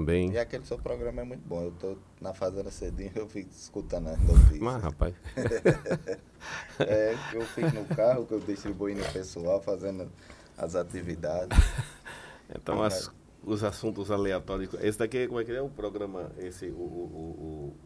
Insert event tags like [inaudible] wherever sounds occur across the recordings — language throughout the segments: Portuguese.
também. E aquele seu programa é muito bom. Eu tô na Fazenda Cedinho, eu fico escutando as notícias. Mas, rapaz. [laughs] é, eu fico no carro, que eu distribuo no pessoal, fazendo as atividades. [laughs] Então, as, os assuntos aleatórios. Esse daqui, como é que é o programa? Esse, o. o,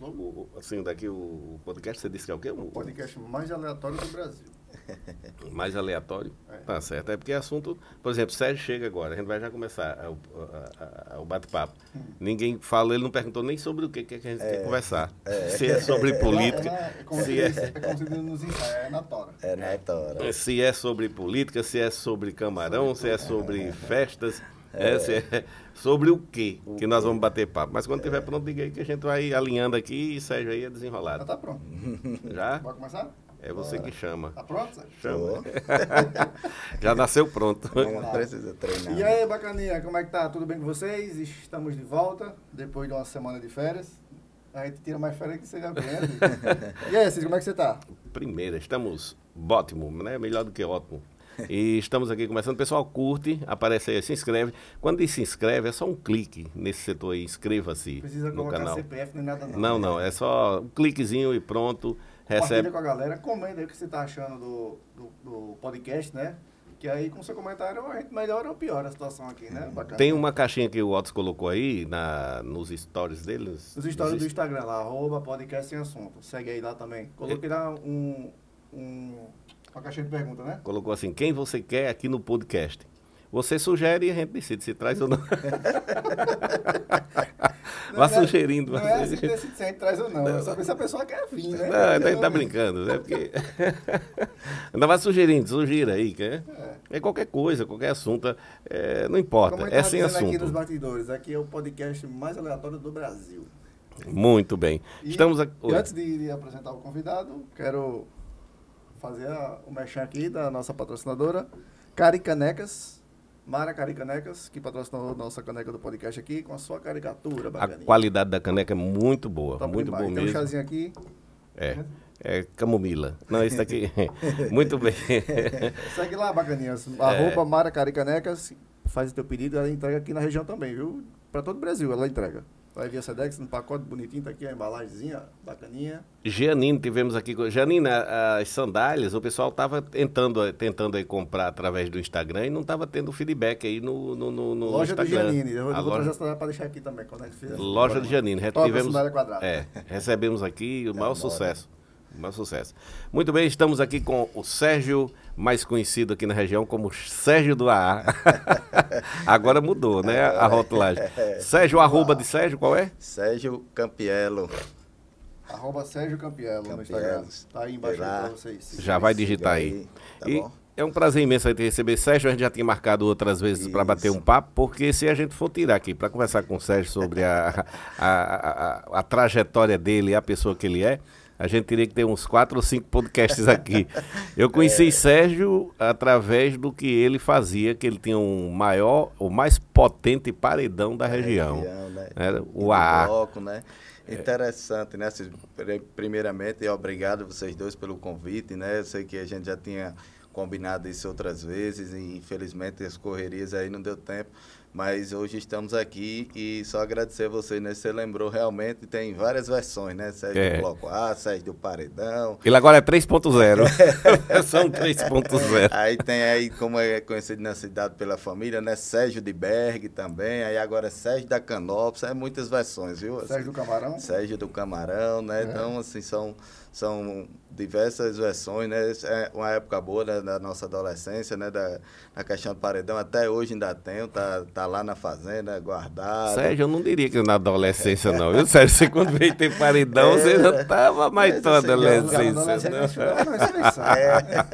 o, o, o assim, daqui o podcast, você disse que é o quê? O podcast mais aleatório do Brasil. [laughs] Mais aleatório? É. Tá certo. É porque assunto. Por exemplo, Sérgio chega agora, a gente vai já começar o, o bate-papo. Hum. Ninguém fala, ele não perguntou nem sobre o que, que a gente é. quer conversar. É. Se é sobre [laughs] política. É, é, como se é, é como se nos é na tora. É na tora. Se é sobre política, se é sobre camarão, sobre se é sobre [laughs] festas. É, é, sobre o quê que nós vamos bater papo. Mas quando estiver pronto, diga aí que a gente vai alinhando aqui e Sérgio aí é desenrolado. Já tá pronto. Já? Pode começar? É você Bora. que chama. Tá pronto? Chama. [laughs] Já nasceu pronto. Não precisa treinar. E aí, bacaninha, como é que tá? Tudo bem com vocês? Estamos de volta, depois de uma semana de férias. A gente tira mais férias que você já aprende. [laughs] e aí, Cid, como é que você tá? Primeira, estamos ótimo, né? Melhor do que ótimo. E estamos aqui começando. O pessoal curte, aparece aí, se inscreve. Quando diz se inscreve, é só um clique nesse setor aí, inscreva-se no canal. CPF nem nada não. Não, não, é só um cliquezinho e pronto. Recebe. com a galera, comenta aí o que você está achando do, do, do, podcast, né? Que aí com seu comentário a gente melhora ou piora a situação aqui, né? Bacana. Tem uma caixinha que o Otis colocou aí na, nos stories dele. Nos, stories nos do Instagram lá, arroba podcast sem assunto. Segue aí lá também. Coloquei lá um, um uma caixinha de pergunta, né? Colocou assim, quem você quer aqui no podcast? Você sugere e a gente decide se traz ou não. [laughs] Vá é- sugerindo. Não é assim que decide se a gente traz ou não. É saber se a pessoa quer vir, né? Não, ele tá, tá brincando, né? Porque... [laughs] Ainda vai sugerindo, sugira aí, quer? É. é qualquer coisa, qualquer assunto. É, não importa, é sem assunto. aqui nos batidores, aqui é o podcast mais aleatório do Brasil. Muito bem. E, Estamos aqui. Antes de, de apresentar o convidado, quero fazer a, o mexão aqui da nossa patrocinadora, Caricanecas. Mara Caricanecas, que patrocinou nossa caneca do podcast aqui, com a sua caricatura bacaninha. A qualidade da caneca é muito boa, Top muito boa mesmo. Tem um chazinho aqui. É. É camomila. Não, esse daqui. [laughs] muito bem. [laughs] Segue lá, bacaninhas. É. Arroba Mara Caricanecas. Faz o teu pedido, ela entrega aqui na região também, viu? Para todo o Brasil, ela entrega. Vai vir a Sedex no pacote bonitinho, tá aqui a embalagemzinha, bacaninha. Gianine, tivemos aqui. Gianine, as sandálias, o pessoal estava tentando, tentando aí comprar através do Instagram e não estava tendo feedback aí no, no, no, no loja Instagram. Loja de Gianine, eu a vou loja... trazer para deixar aqui também, quando a gente fizer. Loja de tivemos, quadrada. É, recebemos aqui o [laughs] é maior sucesso. Maior sucesso. Muito bem, estamos aqui com o Sérgio mais conhecido aqui na região como Sérgio do AA. [laughs] Agora mudou, né? A rotulagem. Sérgio, arroba de Sérgio, qual é? Sérgio Campielo. Arroba Sérgio Campielo, no Instagram. Tá aí embaixo para vocês. Já vai digitar aí. aí. Tá e bom? É um prazer imenso a gente receber Sérgio. A gente já tinha marcado outras vezes para bater um papo, porque se a gente for tirar aqui para conversar com o Sérgio sobre a, a, a, a, a trajetória dele e a pessoa que ele é, a gente teria que ter uns quatro ou cinco podcasts aqui. Eu conheci é. Sérgio através do que ele fazia, que ele tinha um maior, o mais potente paredão da região. região né? Era o AA. Bloco, né? Interessante, né? Primeiramente, obrigado vocês dois pelo convite, né? Eu sei que a gente já tinha combinado isso outras vezes e infelizmente as correrias aí não deu tempo. Mas hoje estamos aqui e só agradecer a você, né? Você lembrou realmente, tem várias versões, né? Sérgio é. do Bloco A, Sérgio do Paredão. Ele agora é 3.0. São 3.0. Aí tem aí, como é conhecido na cidade pela família, né? Sérgio de Berg também. Aí agora é Sérgio da Canópolis. É muitas versões, viu? Assim, Sérgio do Camarão. Sérgio do Camarão, né? É. Então, assim, são são diversas versões, né? É uma época boa né, da nossa adolescência, né? Da, da questão do paredão. Até hoje ainda tenho, tá, tá lá na fazenda, guardado. Sérgio, eu não diria que na adolescência, não. Viu, Sérgio? Você quando veio ter paredão, é, você já estava mais tão adolescência. Não, [laughs] é,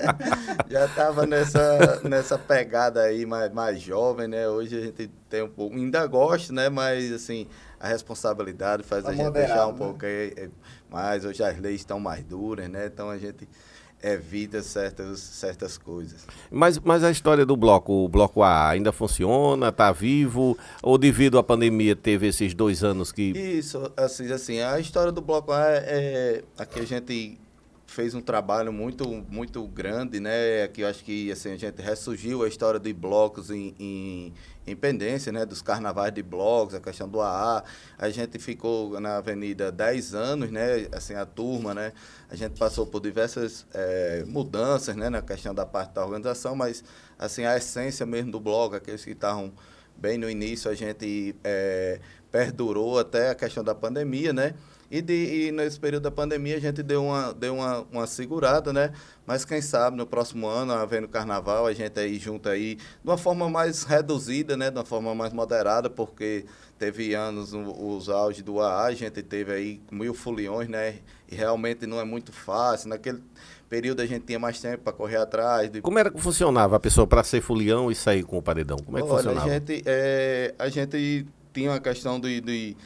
já estava nessa, nessa pegada aí mais, mais jovem, né? Hoje a gente tem um pouco. Ainda gosto, né? Mas assim, a responsabilidade faz tá a gente deixar um né? pouco aí mais, hoje as leis estão mais duras, né? Então a gente evita certas, certas coisas. Mas, mas a história do bloco, o bloco A ainda funciona, está vivo? Ou devido à pandemia teve esses dois anos que. Isso, assim, assim a história do bloco A é, é a que a gente fez um trabalho muito, muito grande, né? Que eu acho que assim, a gente ressurgiu a história de blocos em, em, em pendência, né? Dos carnavais de blocos, a questão do AA. A gente ficou na avenida 10 anos, né? Assim, a turma, né? A gente passou por diversas é, mudanças, né? Na questão da parte da organização, mas assim, a essência mesmo do bloco, aqueles que estavam bem no início, a gente é, perdurou até a questão da pandemia, né? E, de, e nesse período da pandemia a gente deu uma, deu uma, uma segurada, né? Mas quem sabe no próximo ano, havendo carnaval, a gente aí junto aí, de uma forma mais reduzida, né? De uma forma mais moderada, porque teve anos os auges do AA, a gente teve aí mil foliões, né? E realmente não é muito fácil. Naquele período a gente tinha mais tempo para correr atrás. De... Como era que funcionava a pessoa para ser folião e sair com o paredão? Como é que Olha, funcionava? A gente, é, a gente tinha uma questão de, de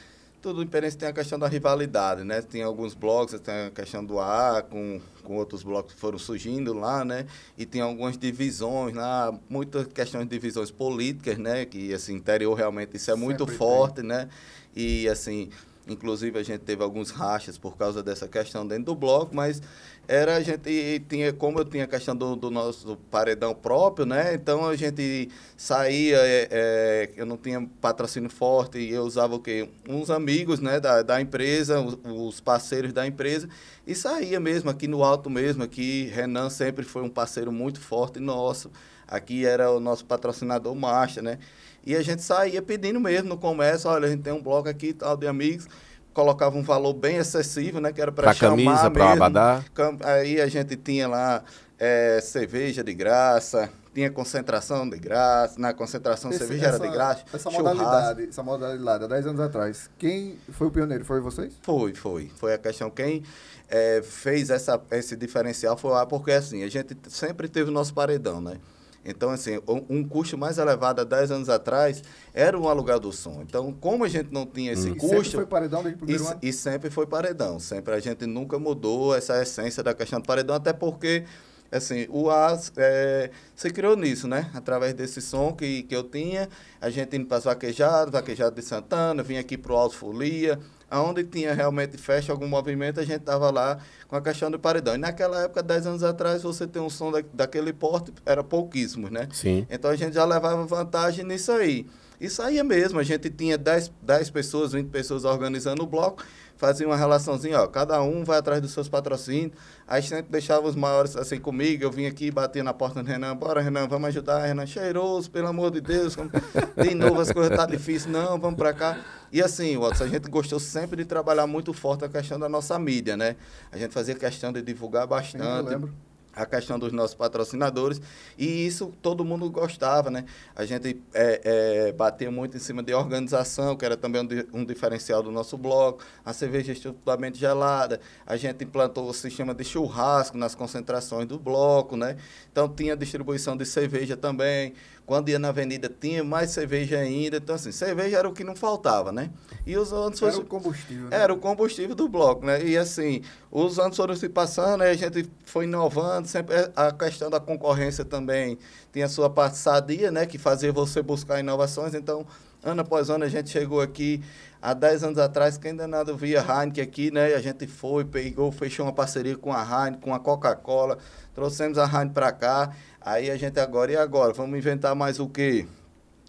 tudo diferente tem a questão da rivalidade, né? Tem alguns blocos, tem a questão do A com, com outros blocos que foram surgindo lá, né? E tem algumas divisões lá, muitas questões de divisões políticas, né? Que, assim, interior realmente isso é Sempre muito forte, tem. né? E, assim, Inclusive, a gente teve alguns rachas por causa dessa questão dentro do bloco, mas era a gente tinha, como eu tinha a questão do, do nosso paredão próprio, né? Então a gente saía, é, é, eu não tinha patrocínio forte, e eu usava o quê? Uns amigos, né, da, da empresa, os, os parceiros da empresa, e saía mesmo aqui no alto mesmo, aqui Renan sempre foi um parceiro muito forte nosso. Aqui era o nosso patrocinador master, né? E a gente saía pedindo mesmo no comércio, olha, a gente tem um bloco aqui tal de amigos, colocava um valor bem excessivo, né? Que era para chamar camisa, para abadá. Aí a gente tinha lá é, cerveja de graça, tinha concentração de graça, na concentração Esse, cerveja essa, era de graça. Essa modalidade, essa modalidade, há 10 anos atrás, quem foi o pioneiro? Foi vocês? Foi, foi. Foi a questão. Quem é, fez essa, esse diferencial foi lá, porque assim, a gente sempre teve o nosso paredão, né? Então, assim, um custo mais elevado há 10 anos atrás era o aluguel do som. Então, como a gente não tinha esse hum. custo... E sempre foi paredão desde o primeiro e, ano? E sempre foi paredão. Sempre a gente nunca mudou essa essência da questão do paredão, até porque, assim, o AS é, se criou nisso, né? Através desse som que, que eu tinha, a gente indo para as vaquejadas, vaquejado de Santana, vinha aqui para o Alto Folia, aonde tinha realmente festa, algum movimento, a gente estava lá com a questão do paredão. E naquela época, 10 anos atrás, você ter um som da, daquele porte era pouquíssimo, né? Sim. Então a gente já levava vantagem nisso aí. Isso aí é mesmo, a gente tinha 10, 10 pessoas, 20 pessoas organizando o bloco, fazia uma relaçãozinha, ó, cada um vai atrás dos seus patrocínios. Aí sempre deixava os maiores assim comigo, eu vinha aqui, batia na porta do Renan, bora Renan, vamos ajudar, Renan, cheiroso, pelo amor de Deus, [laughs] de novo as coisas tá difíceis, não, vamos para cá. E assim, Watson, a gente gostou sempre de trabalhar muito forte a questão da nossa mídia, né? A gente fazia questão de divulgar bastante. Eu lembro a questão dos nossos patrocinadores e isso todo mundo gostava, né? A gente é, é, batia muito em cima de organização, que era também um, um diferencial do nosso bloco, a cerveja estupidamente gelada, a gente implantou o sistema de churrasco nas concentrações do bloco, né? Então tinha distribuição de cerveja também, quando ia na avenida tinha mais cerveja ainda. Então, assim, cerveja era o que não faltava, né? E os anos Era o combustível. Né? Era o combustível do bloco, né? E assim, os anos foram se passando, aí a gente foi inovando, sempre a questão da concorrência também tinha a sua parte sadia, né? Que fazia você buscar inovações. Então, ano após ano, a gente chegou aqui. Há 10 anos atrás, quem nada via Heineken aqui, né? A gente foi, pegou, fechou uma parceria com a Heineken, com a Coca-Cola, trouxemos a Heineken para cá. Aí a gente agora, e agora? Vamos inventar mais o quê?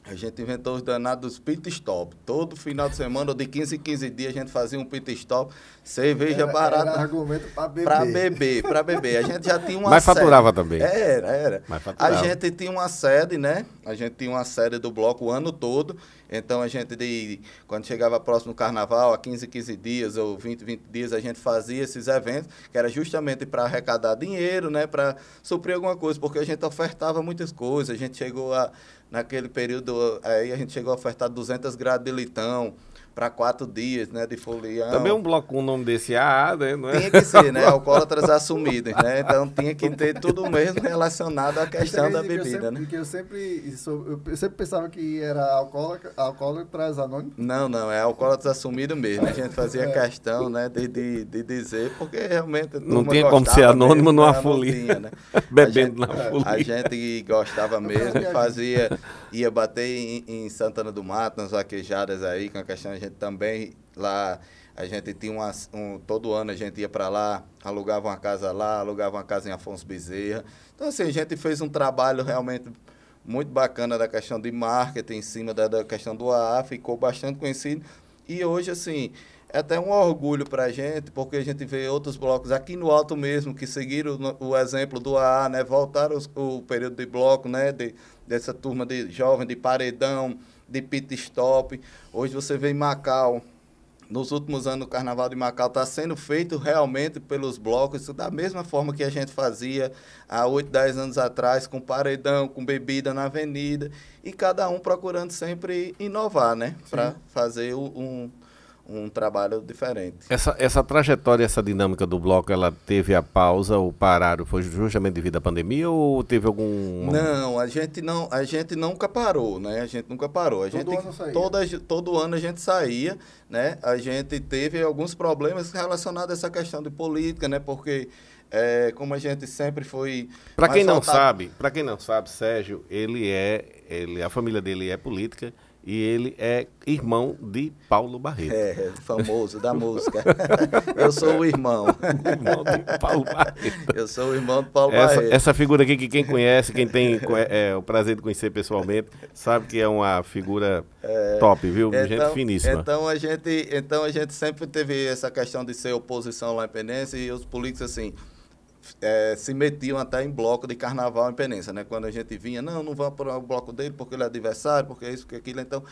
A gente inventou os danados pit stop. Todo final de semana, ou de 15 em 15 dias, a gente fazia um pit stop. Cerveja era, barata. Era argumento para beber. Para beber, para beber. A gente já tinha uma Mas faturava também. Era, era. Mas faturava. A gente tinha uma sede, né? A gente tinha uma sede do bloco o ano todo. Então a gente, de, quando chegava próximo do carnaval, a 15, 15 dias ou 20, 20 dias, a gente fazia esses eventos, que era justamente para arrecadar dinheiro, né? Para suprir alguma coisa, porque a gente ofertava muitas coisas. A gente chegou a naquele período, aí a gente chegou a ofertar 200 graus de litão, para quatro dias, né, de folião. Também um bloco com o nome desse AA, né? Não é? Tinha que ser, né, [laughs] alcoólatras assumidos, né, então tinha que ter tudo mesmo relacionado à questão da bebida, eu sempre, né. Porque eu sempre, eu sempre pensava que era alcoólatra, alcoólatras anônimos. Não, não, é alcoólatras assumido mesmo, a gente fazia [laughs] é. questão, né, de, de, de dizer, porque realmente Não tinha como ser anônimo numa folia, né. [laughs] Bebendo gente, na folia. A gente gostava mesmo, fazia, ia bater em, em Santana do Mato, nas vaquejadas aí, com a questão gente também lá A gente tinha uma, um, todo ano a gente ia para lá, alugava uma casa lá, alugava uma casa em Afonso Bezerra. Então, assim, a gente fez um trabalho realmente muito bacana da questão de marketing em cima da, da questão do AA, ficou bastante conhecido. E hoje, assim, é até um orgulho para a gente, porque a gente vê outros blocos aqui no alto mesmo que seguiram o, exemplo do AA, né? Voltaram os, o período de bloco, né? De, dessa turma de jovem, de paredão, de pit stop. Hoje você vê em Macau, nos últimos anos o Carnaval de Macau está sendo feito realmente pelos blocos, da mesma forma que a gente fazia há 8, 10 anos atrás, com paredão, com bebida na avenida, e cada um procurando sempre inovar, né? Para fazer um, um trabalho diferente. Essa, essa trajetória, essa dinâmica do bloco, ela teve a pausa, o parar, foi justamente devido à pandemia ou teve algum... Não, a gente não, a gente nunca parou, né? A gente nunca parou. A todo gente, ano saía. Toda, todo ano a gente saía, né? A gente teve alguns problemas relacionados a essa questão de política, né? Porque é, como a gente sempre foi. Para quem não sabe, para quem não sabe, Sérgio, ele é, ele, a família dele é política e ele é irmão de Paulo Barreto. É, famoso da música. [laughs] Eu sou o irmão. irmão de Paulo Barreto. Eu sou o irmão de Paulo essa, Barreto. Essa figura aqui que quem conhece, quem tem é, o prazer de conhecer pessoalmente, sabe que é uma figura é, top, viu? Então, gente finíssima. Então a gente, então a gente sempre teve essa questão de ser oposição lá em Penense e os políticos assim, é, se metiam até em bloco de carnaval em Penência, né? Quando a gente vinha, não, não vamos para o bloco dele porque ele é adversário, porque isso, porque aquilo. Então,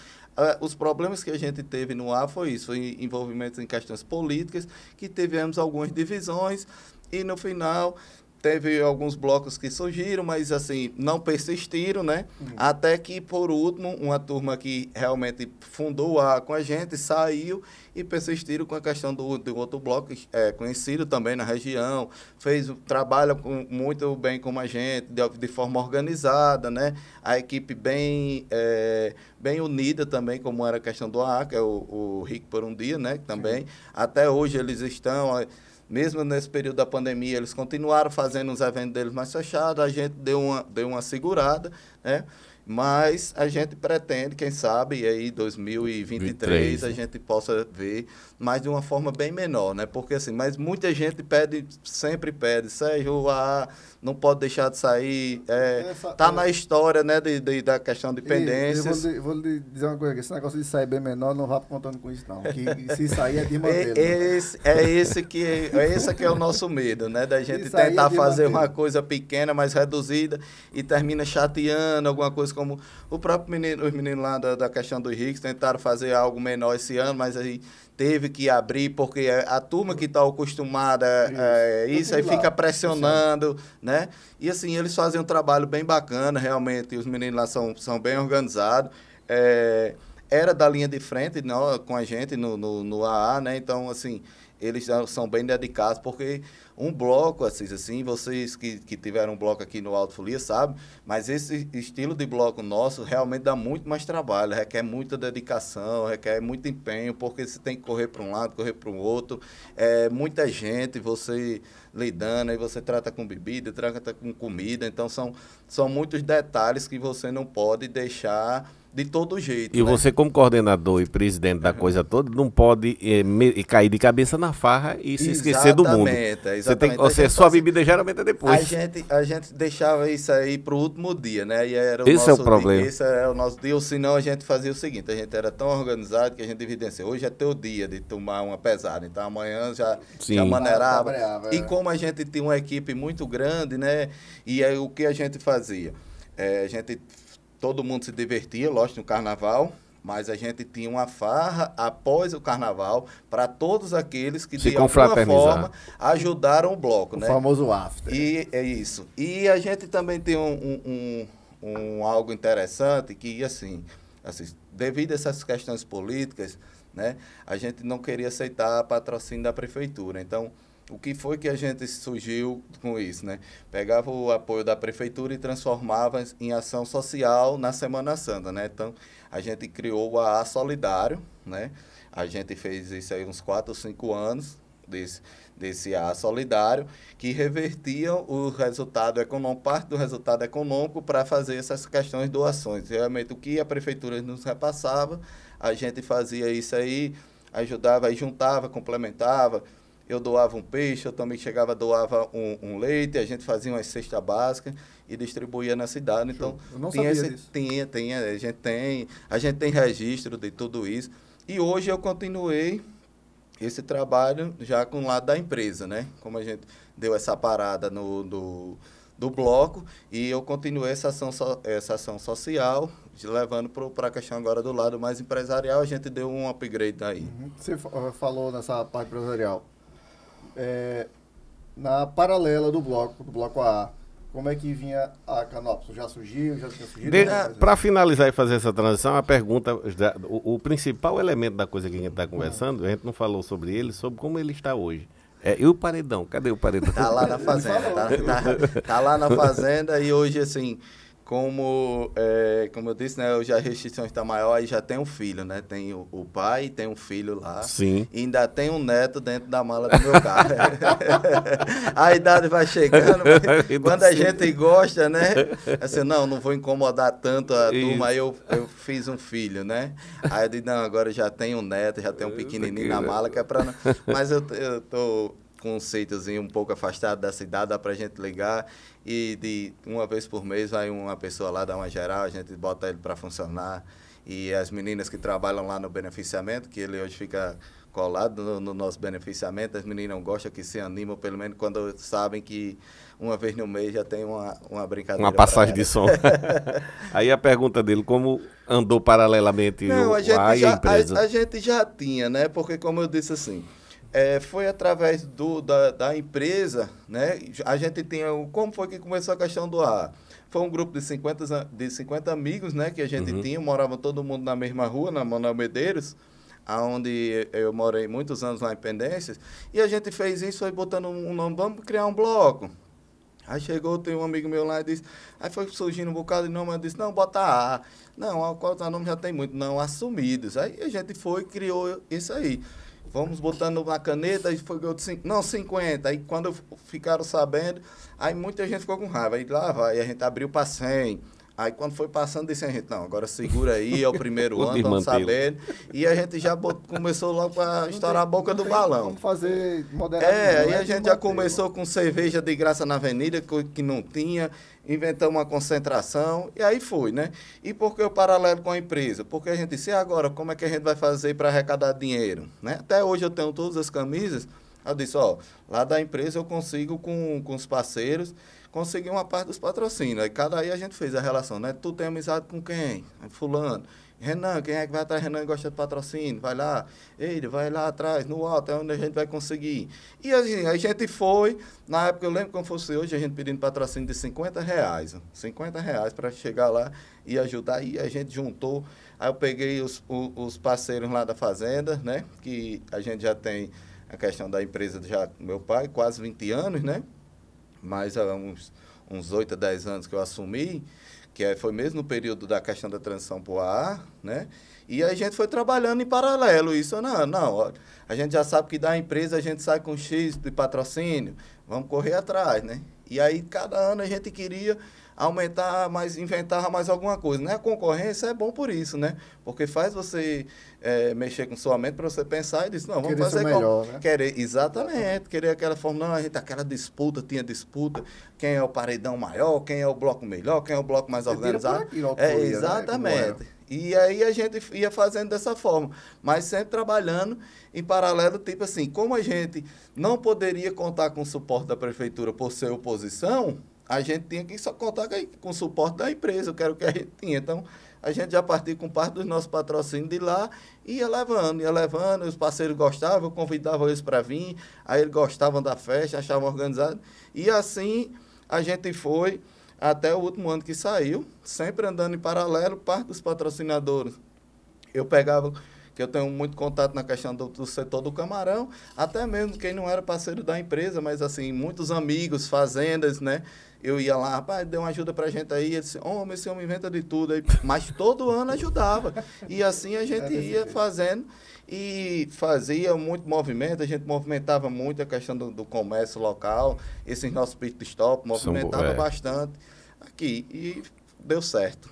os problemas que a gente teve no ar foi isso, foi envolvimentos em questões políticas, que tivemos algumas divisões e no final teve alguns blocos que surgiram, mas assim, não persistiram, né? Uhum. Até que, por último, uma turma que realmente fundou a com a gente saiu e persistiram com a questão do, do outro bloco, é, conhecido também na região, fez trabalha com, muito bem com a gente, de, de forma organizada, né? A equipe bem, é, bem unida também, como era a questão do AA, que é o, o Rick por um dia, né? Também. Sim. Até hoje eles estão mesmo nesse período da pandemia, eles continuaram fazendo os eventos deles mais fechados, a gente deu uma, deu uma segurada, né? Mas a gente pretende, quem sabe, aí 2023 23, a gente possa ver, mas de uma forma bem menor, né? Porque assim, mas muita gente pede, sempre pede, Sérgio, ah, não pode deixar de sair, é, Essa, tá é, na história, né, de, de, da questão de pendências. Eu vou, lhe dizer uma coisa, esse negócio de sair bem menor, não vá contando com isso não, que se sair é de manter. É, esse, é esse que é esse que é o nosso medo, né, da gente tentar é fazer uma coisa pequena, mais reduzida e termina chateando alguma coisa como o próprio menino, os meninos lá da, da questão dos ricos tentaram fazer algo menor esse ano, mas aí teve que abrir porque a turma que está acostumada isso, é, isso aí fica pressionando, né? E assim, eles fazem um trabalho bem bacana, realmente, os meninos lá são, são bem organizados. É, era da linha de frente não, com a gente no, no, no AA, né? Então, assim, eles são bem dedicados, porque um bloco, assim, assim vocês que, que tiveram um bloco aqui no Alto Folia sabem, mas esse estilo de bloco nosso realmente dá muito mais trabalho, requer muita dedicação, requer muito empenho, porque você tem que correr para um lado, correr para o outro, é muita gente, você lidando, aí você trata com bebida, trata com comida, então são, são muitos detalhes que você não pode deixar de todo jeito. E né? você, como coordenador e presidente da coisa toda, não pode é, me, cair de cabeça na farra e se esquecer do mundo. Exatamente. Você tem, ou seja, sua bebida geralmente é depois. A gente, a gente deixava isso aí para o último dia, né? E era o esse é o problema. Dia, esse é o nosso dia, ou senão a gente fazia o seguinte, a gente era tão organizado que a gente evidencia, hoje é teu dia de tomar uma pesada, então amanhã já, já maneirava. E é. como a gente tinha uma equipe muito grande, né? E aí o que a gente fazia? É, a gente todo mundo se divertia, lógico, no carnaval, mas a gente tinha uma farra após o carnaval para todos aqueles que se de alguma forma ajudaram o bloco, o né? O famoso after. E é isso. E a gente também tem um, um, um, um algo interessante que assim, assim, devido a essas questões políticas, né, a gente não queria aceitar patrocínio da prefeitura. Então, o que foi que a gente surgiu com isso, né? Pegava o apoio da prefeitura e transformava em ação social na Semana Santa, né? Então, a gente criou o AA Solidário, né? A gente fez isso aí uns 4 ou 5 anos, desse, desse AA Solidário, que revertia o resultado econômico, parte do resultado econômico para fazer essas questões doações. Realmente, o que a prefeitura nos repassava, a gente fazia isso aí ajudava, aí juntava, complementava. Eu doava um peixe, eu também chegava, doava um, um leite, a gente fazia uma cesta básica e distribuía na cidade. Então, eu não tinha, sabia disso. tinha, tinha, a gente tem, a gente tem registro de tudo isso. E hoje eu continuei esse trabalho já com o lado da empresa, né? Como a gente deu essa parada no, do, do bloco e eu continuei essa ação, so, essa ação social, levando para a questão agora do lado mais empresarial, a gente deu um upgrade aí. Uhum. Você eh, falou nessa parte empresarial. É, na paralela do bloco, do bloco A, como é que vinha a Canopus? Já surgiu? Já tinha surgido? Para finalizar e fazer essa transição, a pergunta, o, o principal elemento da coisa que a gente está conversando, a gente não falou sobre ele, sobre como ele está hoje. É, e o paredão? Cadê o paredão? Tá lá na fazenda. tá, tá, tá, lá na fazenda e hoje, assim, como, é, como eu disse, né, hoje a restrição está maior, aí já tem um filho, né? Tem o, o pai, tem um filho lá. Sim. E ainda tem um neto dentro da mala do meu carro. [laughs] a idade vai chegando, [laughs] quando a gente gosta, né? Assim, não, não vou incomodar tanto a Isso. turma, aí eu, eu fiz um filho, né? Aí eu disse, não, agora já tem um neto, já tem um pequenininho na mala, que é pra... [laughs] Mas eu, eu tô com um um pouco afastado da cidade, dá pra gente ligar e de uma vez por mês vai uma pessoa lá dar uma geral, a gente bota ele para funcionar. E as meninas que trabalham lá no beneficiamento, que ele hoje fica colado no, no, nosso beneficiamento, as meninas gostam que se animam, pelo menos quando sabem que uma vez no mês já tem uma, uma brincadeira. Uma passagem de som. [laughs] Aí a pergunta dele, como andou paralelamente Não, o, a, gente a, já, a empresa? A, a gente já tinha, né? Porque como eu disse assim, é, foi através do, da, da empresa, né? A gente tem. Como foi que começou a questão do ar? Foi um grupo de 50, de 50 amigos, né? Que a gente uhum. tinha, morava todo mundo na mesma rua, na Manuel Medeiros, onde eu morei muitos anos lá em Pendências. E a gente fez isso, foi botando um nome, vamos criar um bloco. Aí chegou, tem um amigo meu lá e disse, aí foi surgindo um bocado de nome, eu disse, não, bota A. Não, qual nome já tem muito, não, assumidos. Aí a gente foi e criou isso aí. Vamos botando uma caneta e foi de não, 50. Aí quando ficaram sabendo, aí muita gente ficou com raiva. Aí lá vai, a gente abriu para 100. Aí quando foi passando, disse a gente, não, agora segura aí, é o primeiro [laughs] ano, estamos sabendo. E a gente já bot, começou logo a estourar a boca do balão. Vamos fazer moderado. É, aí a gente já começou com cerveja de graça na avenida, que não tinha, inventamos uma concentração, e aí foi, né? E por que o paralelo com a empresa? Porque a gente disse, agora, como é que a gente vai fazer para arrecadar dinheiro? Né? Até hoje eu tenho todas as camisas, eu disse, ó, lá da empresa eu consigo com, com os parceiros conseguir uma parte dos patrocínios. Aí cada aí a gente fez a relação, né? Tu tem amizade com quem? Fulano. Renan, quem é que vai atrás? Renan gosta de patrocínio, vai lá. Ele vai lá atrás, no alto, é onde a gente vai conseguir. E a gente, a gente foi, na época eu lembro como fosse hoje, a gente pedindo patrocínio de 50 reais. 50 reais para chegar lá e ajudar. E a gente juntou. Aí eu peguei os, os, os parceiros lá da fazenda, né? Que a gente já tem a questão da empresa já meu pai, quase 20 anos, né? mais uns, uns 8 a 10 anos que eu assumi, que foi mesmo no período da questão da transição para o ar, né? E a gente foi trabalhando em paralelo isso. Não, não, a gente já sabe que da empresa a gente sai com X de patrocínio, vamos correr atrás, né? E aí, cada ano a gente queria aumentar mais, inventar mais alguma coisa. Né? A concorrência é bom por isso, né? Porque faz você é, mexer com sua mente para você pensar e dizer, não, vamos querer fazer melhor, né? Querer, exatamente, querer aquela forma, não, a gente, aquela disputa, tinha disputa, quem é o paredão maior, quem é o bloco melhor, quem é o bloco mais organizado. Aqui, é, né? exatamente. Né? E aí a gente ia fazendo dessa forma, mas sempre trabalhando em paralelo, tipo assim, como a gente não poderia contar com o suporte da prefeitura por ser oposição, a gente tinha que só contar com o suporte da empresa, que era o que a gente tinha. Então, a gente já partia com parte dos nossos patrocínios de lá e ia levando, ia levando, os parceiros gostavam, eu convidava eles para vir, aí eles gostavam da festa, achavam organizado. E assim a gente foi até o último ano que saiu, sempre andando em paralelo, parte dos patrocinadores. Eu pegava que eu tenho muito contato na questão do, do, setor do camarão, até mesmo quem não era parceiro da empresa, mas assim, muitos amigos, fazendas, né? Eu ia lá, rapaz, deu uma ajuda pra gente aí, ele disse, homem, esse homem inventa de tudo aí, mas todo ano ajudava. E assim a gente é ia fazendo e fazia muito movimento, a gente movimentava muito a questão do, do comércio local, esses nossos pit stop, movimentava é. bastante aqui e deu certo.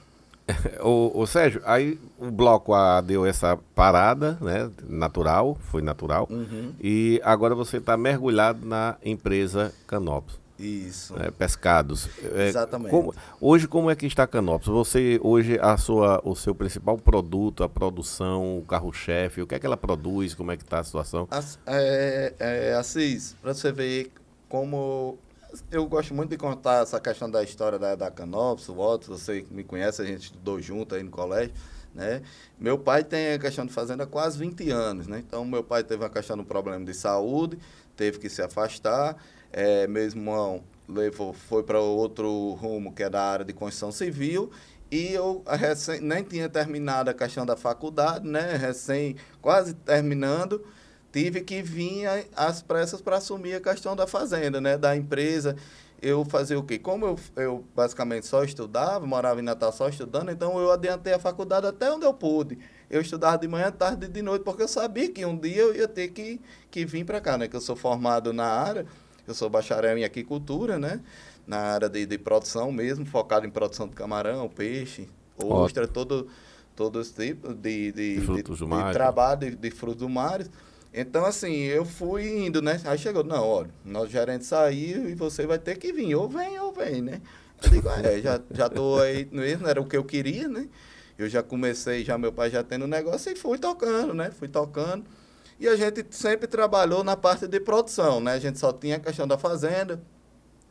[laughs] o, o, Sérgio, aí o bloco A deu essa parada, né? Natural, foi natural. Uhum. E agora você está mergulhado na empresa Canopus. Isso. Né, pescados. É, Exatamente. Como, hoje, como é que está Canopus? Você, hoje, a sua, o seu principal produto, a produção, o carro-chefe, o que é que ela produz? Como é que está a situação? As, é, é, Assis, para você ver como... Eu gosto muito de contar essa questão da história da, da Canopus, o Otto, você me conhece, a gente estudou junto aí no colégio. Né? Meu pai tem a questão de fazenda há quase 20 anos, né? Então, meu pai teve uma questão de problema de saúde, teve que se afastar é, meu irmão levou, foi para outro rumo, que é da área de construção civil, e eu recém, nem tinha terminado a questão da faculdade, né? Recém, quase terminando, tive que vir às pressas para assumir a questão da fazenda, né? Da empresa. Eu fazia o quê? Como eu, eu basicamente só estudava, morava em Natal só estudando, então eu adiantei a faculdade até onde eu pude. Eu estudava de manhã, tarde e de noite, porque eu sabia que um dia eu ia ter que, que vir para cá, né? Que eu sou formado na área eu sou bacharel em aquicultura, né? Na área de, de produção mesmo, focado em produção de camarão, peixe, ostra, todo, todo esse tipo de, de, de, de, de trabalho de, de frutos do mar. Então, assim, eu fui indo, né? Aí chegou, não, olha, nosso gerente saiu e você vai ter que vir, ou vem ou vem, né? Eu digo, é, já, já tô aí mesmo, era o que eu queria, né? Eu já comecei, já meu pai já tendo negócio e fui tocando, né? Fui tocando. E a gente sempre trabalhou na parte de produção, né? A gente só tinha a questão da fazenda.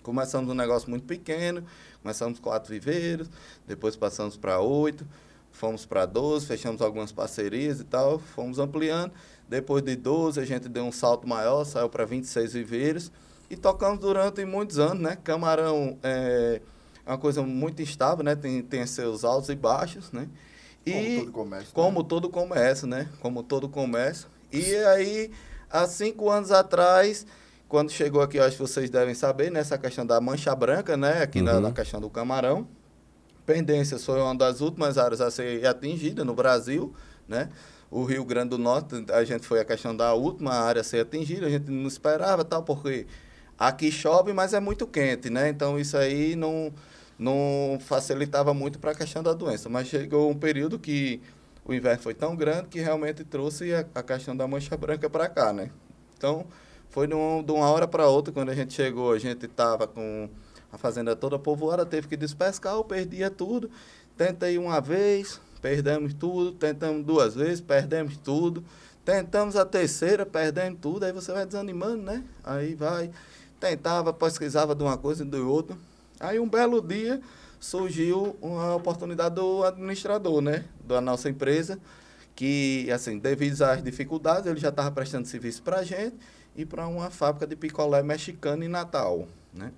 Começamos um negócio muito pequeno, começamos quatro viveiros, depois passamos para oito, fomos para 12, fechamos algumas parcerias e tal, fomos ampliando. Depois de 12, a gente deu um salto maior, saiu para 26 viveiros e tocamos durante muitos anos, né? Camarão é uma coisa muito instável, né? Tem, tem seus altos e baixos, né? E como todo comércio. Como né? todo comércio, né? Como todo comércio. E aí, há cinco anos atrás, quando chegou aqui, acho que vocês devem saber, nessa né, questão da mancha branca, né? Aqui uhum. na, na, questão do camarão. Pendências foi uma das últimas áreas a ser atingida no Brasil, né? O Rio Grande do Norte, a gente foi a questão da última área a ser atingida, a gente não esperava tal, porque aqui chove, mas é muito quente, né? Então isso aí não, não facilitava muito para a questão da doença. Mas chegou um período que o inverno foi tão grande que realmente trouxe a, a questão da mancha branca para cá, né? Então, foi de, um, uma hora para outra, quando a gente chegou, a gente estava com a fazenda toda povoada, teve que despescar, eu perdia tudo. Tentei uma vez, perdemos tudo, tentamos duas vezes, perdemos tudo. Tentamos a terceira, perdemos tudo, aí você vai desanimando, né? Aí vai, tentava, pesquisava de uma coisa e de outra. Aí um belo dia, surgiu uma oportunidade do administrador, né, da nossa empresa, que, assim, devido às dificuldades, ele já estava prestando serviço para a gente e para uma fábrica de picolé mexicano em Natal, né.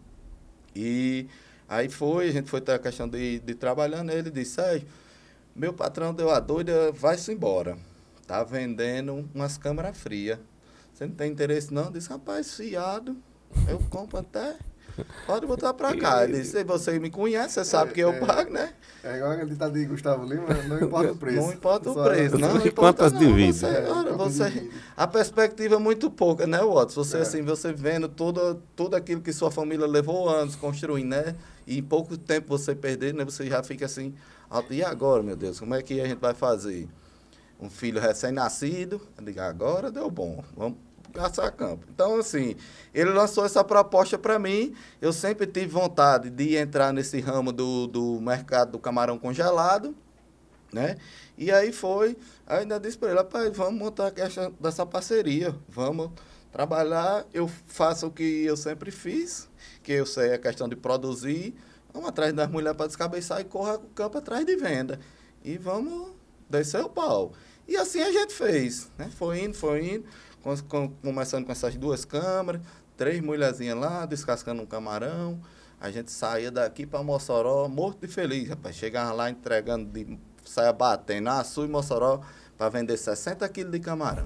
E aí foi, a gente foi ter a questão de, de trabalhando, ele disse, Sérgio, meu patrão deu a doida, vai-se embora. Tá vendendo umas câmeras frias. Você não tem interesse não? Disse, rapaz, fiado, eu compro até Pode botar pra cá. Ele disse, você me conhece, você sabe é, que eu é, pago, né? É igual aquele ditado de Gustavo Lima, não importa o preço. Não importa o preço, não. não quantas divides? Você, olha, você, a perspectiva é muito pouca, né, Watson? Você, é. assim, você vendo tudo, tudo aquilo que sua família levou anos construindo, né? E em pouco tempo você perder, né? Você já fica assim, e agora, meu Deus, como é que a gente vai fazer? Um filho recém-nascido, agora deu bom, vamos caçar campo. Então, assim, ele lançou essa proposta para mim. Eu sempre tive vontade de entrar nesse ramo do, do mercado do camarão congelado, né? E aí foi, ainda disse para ele, rapaz, vamos montar essa, dessa parceria, vamos trabalhar, eu faço o que eu sempre fiz, que eu sei a questão de produzir, vamos atrás das mulheres para descabeçar e correr o campo atrás de venda. E vamos descer o pau. E assim a gente fez, né? Foi indo, foi indo começando com essas duas câmeras, três mulherzinhas lá, descascando um camarão. A gente saía daqui para Mossoró morto de feliz, rapaz. Chegava lá entregando, de, saia batendo açu e Mossoró para vender 60 quilos de camarão.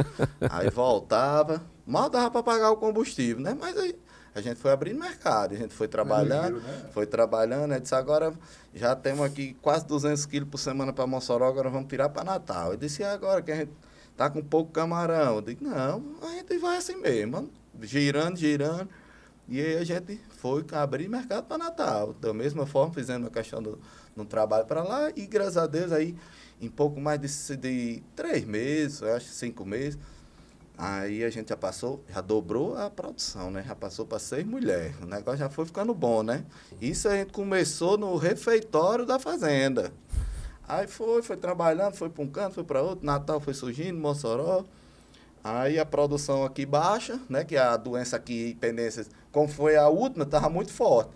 [laughs] aí voltava, mal dava para pagar o combustível, né? Mas aí a gente foi abrindo mercado, a gente foi trabalhando, né? foi trabalhando, disse, agora já temos aqui quase 200 quilos por semana para Mossoró, agora vamos tirar para Natal. Eu disse, e agora que a gente tá com pouco camarão. Eu digo, não, a gente vai assim mesmo, girando, girando. E aí a gente foi abrir mercado para Natal. Da mesma forma, fizemos a questão do, no trabalho para lá e graças a Deus aí em pouco mais de, de três meses, acho cinco meses, aí a gente já passou, já dobrou a produção, né? Já passou para seis mulheres. O negócio já foi ficando bom, né? Isso a gente começou no refeitório da fazenda. Aí foi, foi trabalhando, foi para um canto, foi para outro, Natal foi surgindo, Mossoró. Aí a produção aqui baixa, né? Que a doença aqui, pendências, como foi a última, estava muito forte.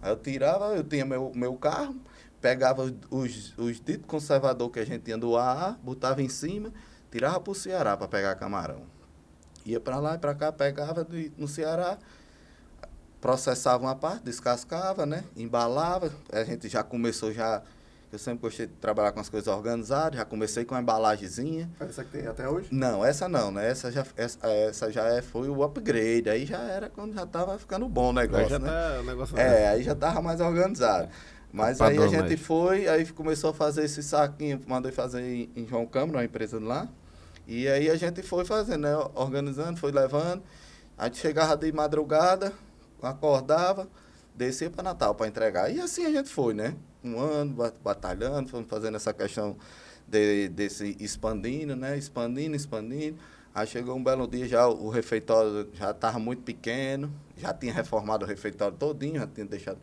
Aí eu tirava, eu tinha meu, meu carro, pegava os, os ditos conservador que a gente tinha do AA, botava em cima, tirava para o Ceará para pegar camarão. Ia para lá e para cá, pegava de, no Ceará, processava uma parte, descascava, né? Embalava. A gente já começou já. Eu sempre gostei de trabalhar com as coisas organizadas, já comecei com a embalagemzinha. Essa que tem até hoje? Não, essa não, né? Essa já, essa, essa já é, foi o upgrade. Aí já era quando já estava ficando bom o negócio. Aí já né? tá, o negócio é, aí já estava mais organizado. Mas aí a gente foi, aí começou a fazer esse saquinho, mandei fazer em, em João Câmara, uma empresa lá. E aí a gente foi fazendo, né? Organizando, foi levando. A gente chegava de madrugada, acordava, descia para Natal para entregar. E assim a gente foi, né? Um ano batalhando, fomos fazendo essa questão de, desse expandindo, né? Expandindo, expandindo. Aí chegou um belo dia, já o refeitório já estava muito pequeno, já tinha reformado o refeitório todinho, já tinha deixado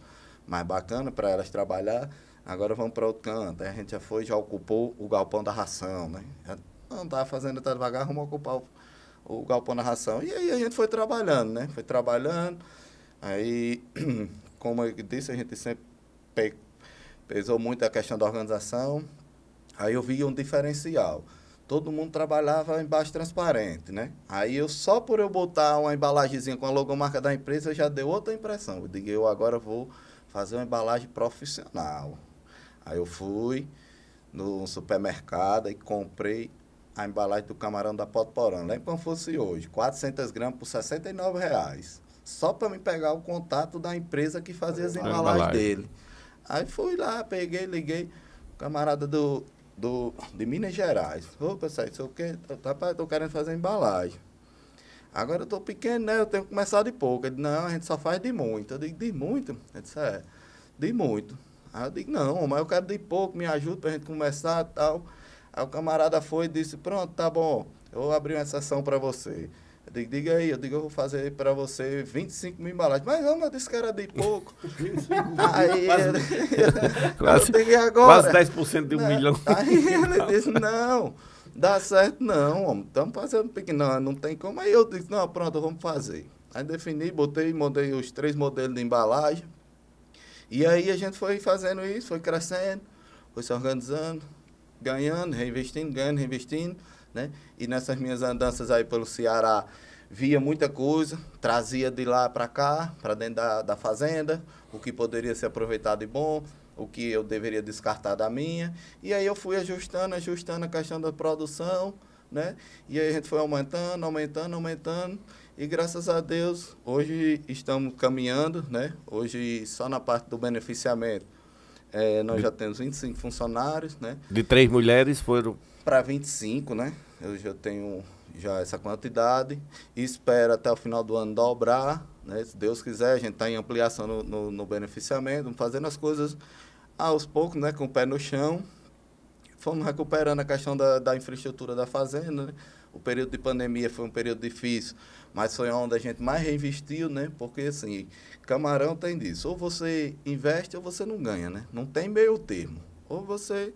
mais bacana para elas trabalhar. Agora vamos para outro canto. Aí a gente já foi, já ocupou o galpão da ração, né? Já não estava fazendo tá devagar, vamos ocupar o, o galpão da ração. E aí a gente foi trabalhando, né? Foi trabalhando. Aí, [clears throat] como eu disse, a gente sempre pesou muito a questão da organização. Aí eu vi um diferencial. Todo mundo trabalhava embaixo transparente, né? Aí eu, só por eu botar uma embalagemzinha com a logomarca da empresa, já deu outra impressão. Eu digo, eu agora vou fazer uma embalagem profissional. Aí eu fui no supermercado e comprei a embalagem do camarão da Potporã. Lembra como fosse hoje? 400 gramas por 69 reais. Só para me pegar o contato da empresa que fazia as embalagens embalagem. dele. Aí fui lá, peguei, liguei. Camarada do, do, de Minas Gerais. Ô, pessoal, isso o quê? Rapaz, tô querendo fazer embalagem. Agora eu tô pequeno, né? Eu tenho que começar de pouco. Ele disse, não, a gente só faz de muito. Eu digo, de muito? Ele disse, é, de muito. Aí eu digo, não, mas eu quero de pouco, me ajuda pra gente começar e tal. Aí o camarada foi e disse, pronto, tá bom, eu vou abrir uma exceção para você. Eu digo, diga aí, eu digo, eu vou fazer para você 25 mil embalagens. Mas disse que era de pouco. [laughs] aí quase, [laughs] eu digo, agora? Quase 10% de um não, milhão. [laughs] Aí ele disse, não, dá certo não, homem, estamos fazendo pequeno, não, não tem como. Aí eu disse, não, pronto, vamos fazer. Aí defini, botei, montei os três modelos de embalagem. E aí a gente foi fazendo isso, foi crescendo, foi se organizando, ganhando, reinvestindo, ganhando, reinvestindo, né? E nessas minhas andanças aí pelo Ceará, via muita coisa, trazia de lá para cá, para dentro da, da fazenda, o que poderia ser aproveitado de bom, o que eu deveria descartar da minha. E aí eu fui ajustando, ajustando a questão da produção, né? E aí a gente foi aumentando, aumentando, aumentando. E graças a Deus, hoje estamos caminhando, né? Hoje só na parte do beneficiamento é, nós de, já temos 25 funcionários, né? De três mulheres foram... Para 25, né? Eu já tenho já essa quantidade. Espero até o final do ano dobrar, né? Se Deus quiser, a gente está em ampliação no, no, no, beneficiamento, fazendo as coisas aos poucos, né? Com o pé no chão. Fomos recuperando a questão da, da infraestrutura da fazenda, né? O período de pandemia foi um período difícil, mas foi onde a gente mais reinvestiu, né? Porque, assim, camarão tem disso. Ou você investe ou você não ganha, né? Não tem meio termo. Ou você,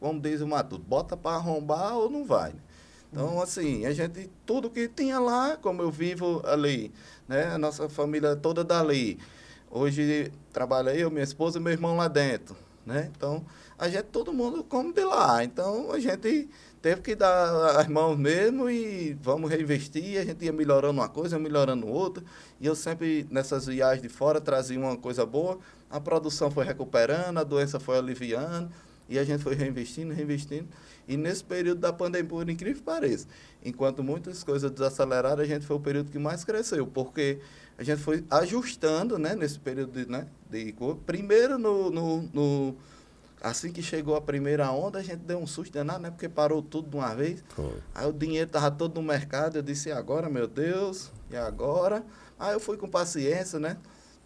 como diz o Matuto, bota para arrombar ou não vai. Né? Então, assim, a gente, tudo que tinha lá, como eu vivo ali, né? A nossa família toda dali. Hoje trabalha eu, minha esposa e meu irmão lá dentro, né? Então, a gente, todo mundo come de lá. Então, a gente teve que dar as mãos mesmo e vamos reinvestir. A gente ia melhorando uma coisa, melhorando outra. E eu sempre, nessas viagens de fora, trazia uma coisa boa. A produção foi recuperando, a doença foi aliviando. E a gente foi reinvestindo, reinvestindo. E nesse período da pandemia, por incrível que pareça, enquanto muitas coisas desaceleraram, a gente foi o período que mais cresceu, porque a gente foi ajustando, né, nesse período de, né, de primeiro no, no, no Assim que chegou a primeira onda, a gente deu um susto danado, né? Porque parou tudo de uma vez. Foi. Aí o dinheiro estava todo no mercado. Eu disse, e agora, meu Deus? E agora? Aí eu fui com paciência, né?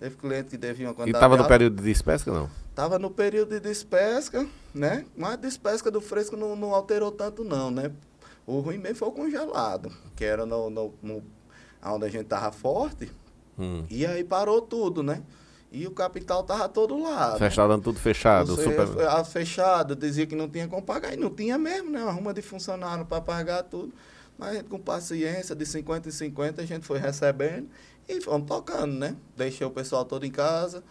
Teve cliente que devia uma quantidade. E estava no período de despesca, não? Estava no período de despesca, né? Mas a despesca do fresco não, não alterou tanto, não, né? O ruim mesmo foi o congelado, que era no, no, no onde a gente estava forte. Hum. E aí parou tudo, né? E o capital tava todo lá. Restaurante né? tudo fechado. Você, super... Fechado, dizia que não tinha como pagar. E não tinha mesmo, né? Uma ruma de funcionário para pagar tudo. Mas com paciência, de 50 em 50, a gente foi recebendo e fomos tocando, né? Deixei o pessoal todo em casa.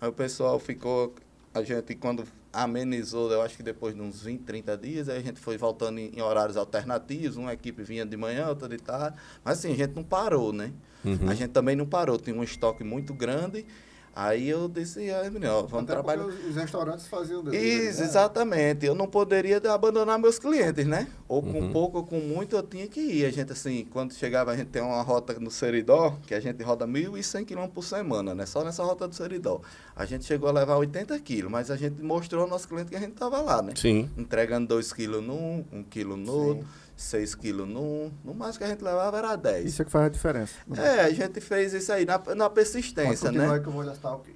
Aí o pessoal ficou. A gente, quando amenizou, eu acho que depois de uns 20, 30 dias, aí a gente foi voltando em, em horários alternativos. Uma equipe vinha de manhã, outra de tarde. Mas assim, a gente não parou, né? Uhum. A gente também não parou. Tinha um estoque muito grande Aí eu disse, ah, menino, vamos Até trabalhar. Os restaurantes faziam Isso, né? exatamente. Eu não poderia abandonar meus clientes, né? Ou com uhum. pouco ou com muito eu tinha que ir. A gente, assim, quando chegava, a gente tem uma rota no Seridó, que a gente roda 1.100 km por semana, né? Só nessa rota do Seridó. A gente chegou a levar 80 quilos, mas a gente mostrou ao nosso cliente que a gente estava lá, né? Sim. Entregando 2 quilos num, 1 um quilo no outro. 6 quilos num, no mais que a gente levava era 10. Isso é que faz a diferença. É, a gente fez isso aí na, na persistência, né? que eu vou gastar o quê?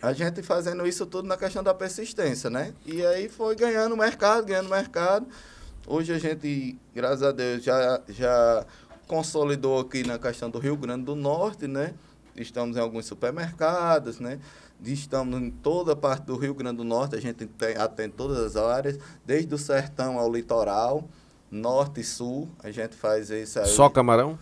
A gente fazendo isso tudo na questão da persistência, né? E aí foi ganhando mercado, ganhando mercado. Hoje a gente, graças a Deus, já, já consolidou aqui na questão do Rio Grande do Norte, né? Estamos em alguns supermercados, né? Estamos em toda a parte do Rio Grande do Norte, a gente tem, atende todas as áreas, desde o sertão ao litoral norte e sul, a gente faz isso aí. Só camarão?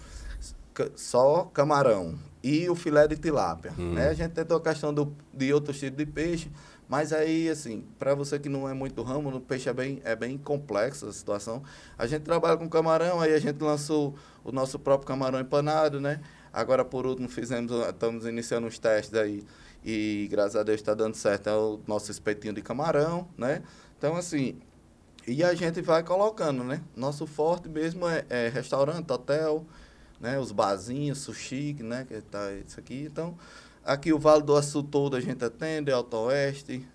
Só camarão. E o filé de tilápia. Hum. Né? A gente tentou a questão do, de outros tipos de peixe, mas aí, assim, para você que não é muito do ramo, o peixe é bem, é bem complexa a situação. A gente trabalha com camarão, aí a gente lançou o nosso próprio camarão empanado, né? Agora, por último, fizemos, estamos iniciando uns testes aí e, graças a Deus, está dando certo. É o nosso espetinho de camarão, né? Então, assim, e a gente vai colocando, né? Nosso forte mesmo é, é restaurante, hotel, né? Os barzinhos, sushi, né? Que tá isso aqui. Então, aqui o Vale do Açu todo a gente atende, Alto Oeste,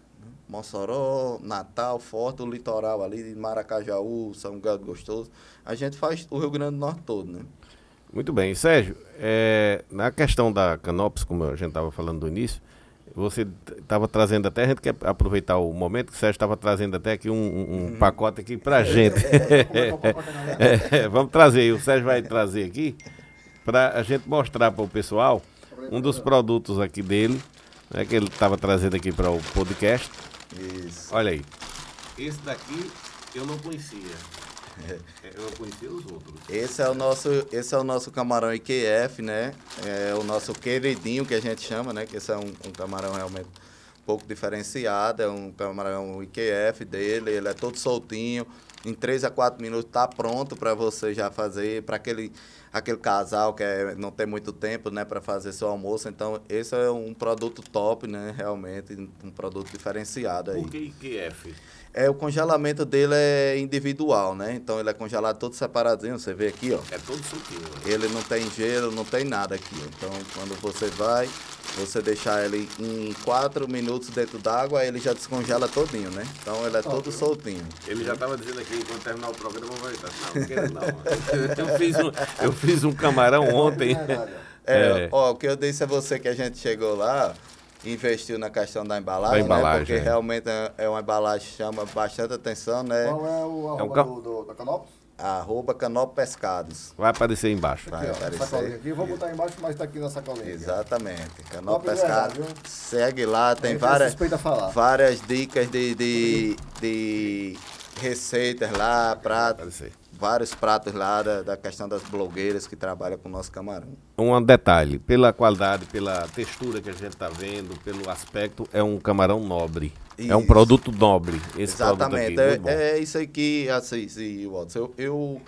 Mossoró, Natal, Forte, o litoral ali, Maracajaú, São Gado Gostoso. A gente faz o Rio Grande do Norte todo, né? Muito bem. Sérgio, é, na questão da Canopus, como a gente estava falando no início, você estava trazendo até, a gente quer aproveitar o momento que o Sérgio estava trazendo até aqui um, um uhum. pacote aqui para a gente. [laughs] é, vamos trazer, o Sérgio vai trazer aqui para a gente mostrar para o pessoal um dos produtos aqui dele, né, que ele estava trazendo aqui para o podcast. Isso. Olha aí. Esse daqui eu não conhecia. É, eu conheci os outros. Esse é o nosso, esse é o nosso camarão IQF, né? É o nosso queridinho que a gente chama, né? Que esse é um, um camarão realmente um pouco diferenciado, é um camarão IQF dele, ele é todo soltinho. Em 3 a 4 minutos tá pronto para você já fazer, para aquele aquele casal que é, não tem muito tempo, né, para fazer seu almoço. Então, esse é um produto top, né, realmente, um produto diferenciado aí. Por que IQF? É, o congelamento dele é individual, né? Então ele é congelado todo separadinho, você vê aqui, ó. É todo soltinho. Né? Ele não tem gelo, não tem nada aqui. Então quando você vai, você deixar ele em 4 minutos dentro d'água, ele já descongela todinho, né? Então ele é todo soltinho. Ele já estava dizendo aqui, quando terminar o programa, eu vou voltar. Não, não quero não. [laughs] eu, fiz um, eu fiz um camarão ontem. É, é, ó, o que eu disse a você que a gente chegou lá, investiu na questão da embalagem, da embalagem né? porque é. realmente é, é uma embalagem que chama bastante atenção, né? Qual é o arroba é um do, do, da Canopus? Arroba Canop Pescados. Vai aparecer embaixo. Vai aqui, aparecer. Aqui. Vou botar embaixo, mas está aqui na sacolinha. Exatamente. Canop Pescados. Segue lá, tem várias, várias dicas de, de, de receitas lá, pratos vários pratos lá da, da, questão das blogueiras que trabalham com o nosso camarão. Um detalhe, pela qualidade, pela textura que a gente está vendo, pelo aspecto, é um camarão nobre. Isso. É um produto nobre. Esse Exatamente. Aqui, é, é, isso aqui, assim, sim, Watson. Eu, eu,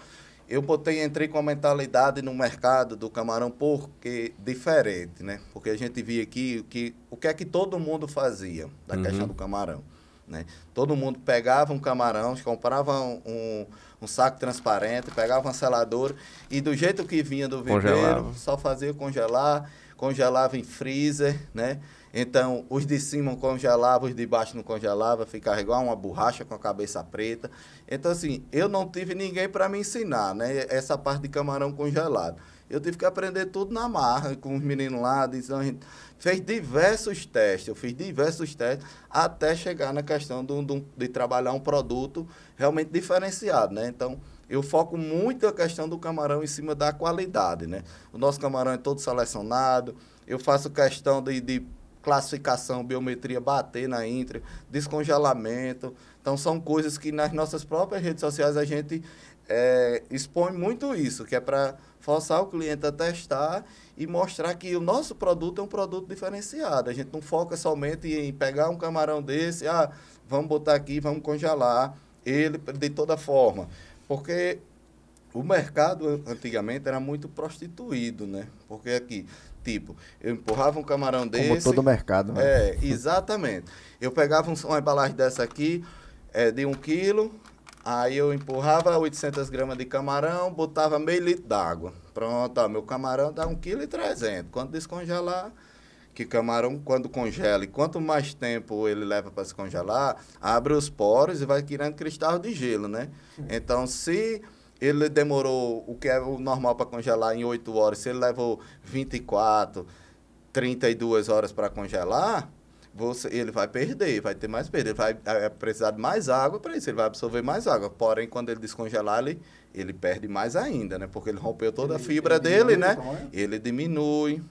eu botei, entrei com a mentalidade no mercado do camarão porque diferente, né? Porque a gente via aqui que, o que é que todo mundo fazia da uhum. questão do camarão. Né? Todo mundo pegava um camarão, comprava um, um, um saco transparente, pegava uma seladora e do jeito que vinha do viveiro, só fazia congelar, congelava em freezer, né? Então, os de cima congelavam, os de baixo não congelavam, ficava igual uma borracha com a cabeça preta. Então, assim, eu não tive ninguém para me ensinar, né? Essa parte de camarão congelado. Eu tive que aprender tudo na marra, com os meninos lá. A gente fez diversos testes, eu fiz diversos testes até chegar na questão do, do, de trabalhar um produto realmente diferenciado, né? Então, eu foco muito a questão do camarão em cima da qualidade, né? O nosso camarão é todo selecionado, eu faço questão de, de classificação, biometria, bater na intra, descongelamento. Então, são coisas que nas nossas próprias redes sociais a gente é, expõe muito isso, que é para forçar o cliente a testar e mostrar que o nosso produto é um produto diferenciado. A gente não foca somente em pegar um camarão desse, ah, vamos botar aqui, vamos congelar ele de toda forma. Porque o mercado antigamente era muito prostituído, né? Porque aqui, tipo, eu empurrava um camarão desse. Como todo mercado, né? É, exatamente. Eu pegava uma embalagem dessa aqui, é, de um quilo, aí eu empurrava 800 gramas de camarão, botava meio litro d'água. Pronto, ó, meu camarão dá 1,3 kg. Quando descongelar, que camarão, quando congela, e quanto mais tempo ele leva para se congelar, abre os poros e vai criando cristal de gelo, né? Então, se ele demorou o que é o normal para congelar em 8 horas, se ele levou 24, 32 horas para congelar, você, ele vai perder, vai ter mais perda, ele vai é, precisar de mais água para isso, ele vai absorver mais água. Porém, quando ele descongelar, ele ele perde mais ainda, né? Porque ele rompeu toda ele, a fibra ele dele, né? Ele diminui.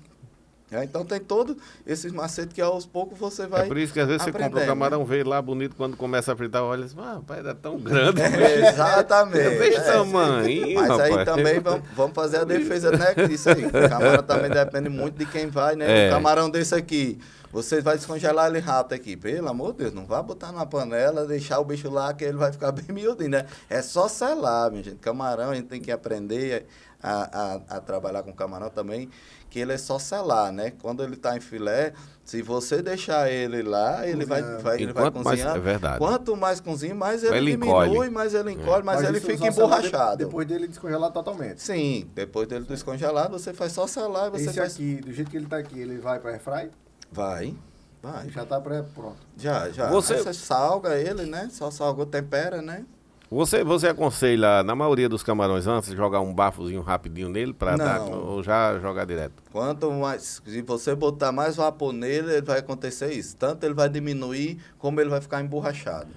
É, então tem todo esses macetes que aos poucos você vai. É por isso que às vezes você compra o camarão, né? lá bonito, quando começa a fritar, olha assim, ah, pai, é tão grande. É, exatamente. Veja é, tamanho. Mas rapaz. aí também vamos, vamos fazer a defesa né, disso aí. O camarão também depende muito de quem vai, né? É. Um camarão desse aqui. Você vai descongelar ele rápido aqui. Pelo amor de Deus, não vá botar na panela, deixar o bicho lá que ele vai ficar [laughs] bem miudinho, né? É só selar, minha gente. Camarão, a gente tem que aprender a, a, a trabalhar com camarão também, que ele é só selar, né? Quando ele está em filé, se você deixar ele lá, ele vai, vai, ele vai cozinhar. Mais, é verdade. Quanto mais cozinha, mais ele, ele diminui, encolhe. mais ele encolhe, é. mais Mas ele fica emborrachado. depois dele descongelar totalmente. Sim, depois dele descongelar, você faz só selar. Você Esse faz... aqui, do jeito que ele está aqui, ele vai para airfry? Vai. Vai. Já está pronto. Já, já. Você... você salga ele, né? Só salgou, tempera, né? Você, você aconselha, na maioria dos camarões, antes, jogar um bafozinho rapidinho nele para dar, ou já jogar direto? Quanto mais, se você botar mais vapor nele, ele vai acontecer isso. Tanto ele vai diminuir, como ele vai ficar emborrachado.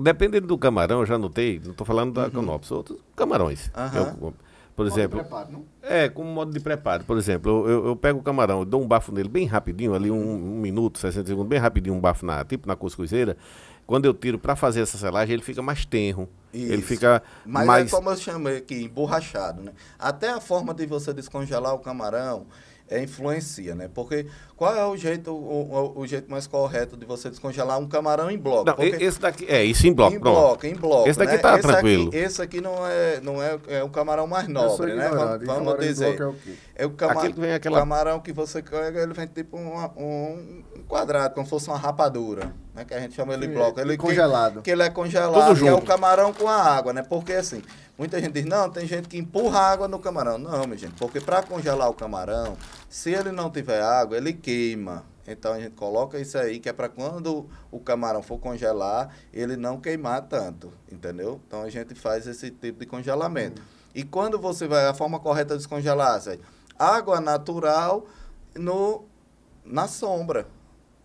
Dependendo do camarão, eu já notei, não estou falando da uhum. Canopus, outros camarões. Uhum. Eu, por exemplo. Preparo, não? É, como modo de preparo. Por exemplo, eu, eu pego o camarão, dou um bafo nele bem rapidinho, ali um, um, minuto, 60 segundos, bem rapidinho, um bafo na, tipo na cuscuzeira. Quando eu tiro para fazer essa selagem, ele fica mais tenro. Isso. Ele fica Mas mais. é como eu chamei aqui, emborrachado, né? Até a forma de você descongelar o camarão é, influencia, né? Porque qual é o jeito, o, o, o, jeito mais correto de você descongelar um camarão em bloco? Não, esse daqui, é, isso em bloco, Em pronto. bloco, em bloco. Esse daqui né? tá esse tranquilo. Aqui, esse aqui não é, não é, é um camarão mais nobre, né? Vamos, vamos dizer. É o, é o cama vem aquela... camarão que você pega, ele vem tipo um, um, quadrado, como se fosse uma rapadura, né? Que a gente chama ele de bloco. Ele, congelado. Que, que ele é congelado, que é o camarão com a água, né? Porque assim, muita gente diz, não, tem gente que empurra água no camarão. Não, minha gente, porque para congelar o camarão, se ele não tiver água, ele queima. Então a gente coloca isso aí, que é para quando o camarão for congelar, ele não queimar tanto, entendeu? Então a gente faz esse tipo de congelamento. Uhum. E quando você vai, a forma correta de descongelar, assim, água natural no, na sombra.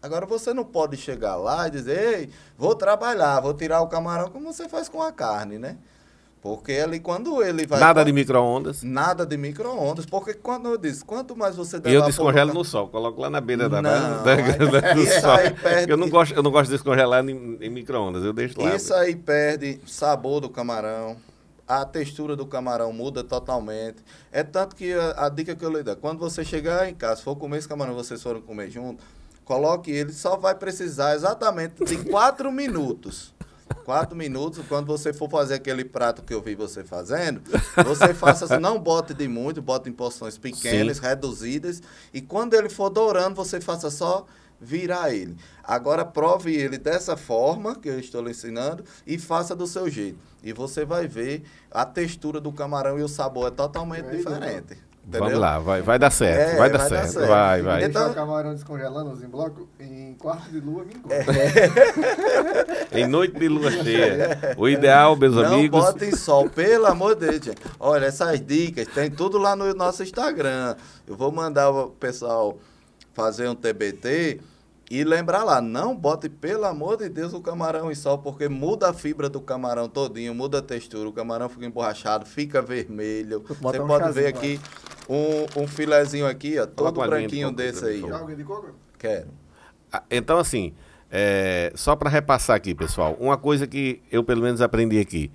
Agora você não pode chegar lá e dizer, ei, vou trabalhar, vou tirar o camarão como você faz com a carne, né? Porque ali quando ele vai. Nada de micro-ondas. Nada de micro-ondas. Porque quando eu disse, quanto mais você der. E eu descongelo no sol, coloco lá na beira da, não, da, da, [laughs] do sol. Perde... Eu, não gosto, eu não gosto de descongelar em, em micro-ondas, eu deixo lá. Isso aí perde sabor do camarão. A textura do camarão muda totalmente. É tanto que a, a dica que eu lhe dou, quando você chegar em casa, for comer esse camarão, vocês foram comer junto, coloque ele, só vai precisar exatamente de quatro minutos quatro minutos, quando você for fazer aquele prato que eu vi você fazendo, você faça assim, não bote de muito, bote em porções pequenas, Sim. reduzidas, e quando ele for dourando, você faça só virar ele. Agora prove ele dessa forma que eu estou lhe ensinando e faça do seu jeito. E você vai ver a textura do camarão e o sabor é totalmente é diferente. Entendeu? Vamos lá, vai, vai dar certo, é, vai, dar, vai certo, dar certo, vai, vai. Então, o camarão descongelando em bloco em quarto de lua, é. [laughs] Em noite de lua cheia. O ideal, meus Não amigos... Não botem sol, pelo amor de Deus, gente. Olha, essas dicas tem tudo lá no nosso Instagram. Eu vou mandar o pessoal fazer um TBT e lembrar lá, não bote, pelo amor de Deus, o camarão em sol, porque muda a fibra do camarão todinho, muda a textura, o camarão fica emborrachado, fica vermelho. Você um pode ver aqui um, um filezinho aqui, ó, todo branquinho de desse aí. Alguém de coco? Quero. Ah, então, assim, é, só para repassar aqui, pessoal, uma coisa que eu pelo menos aprendi aqui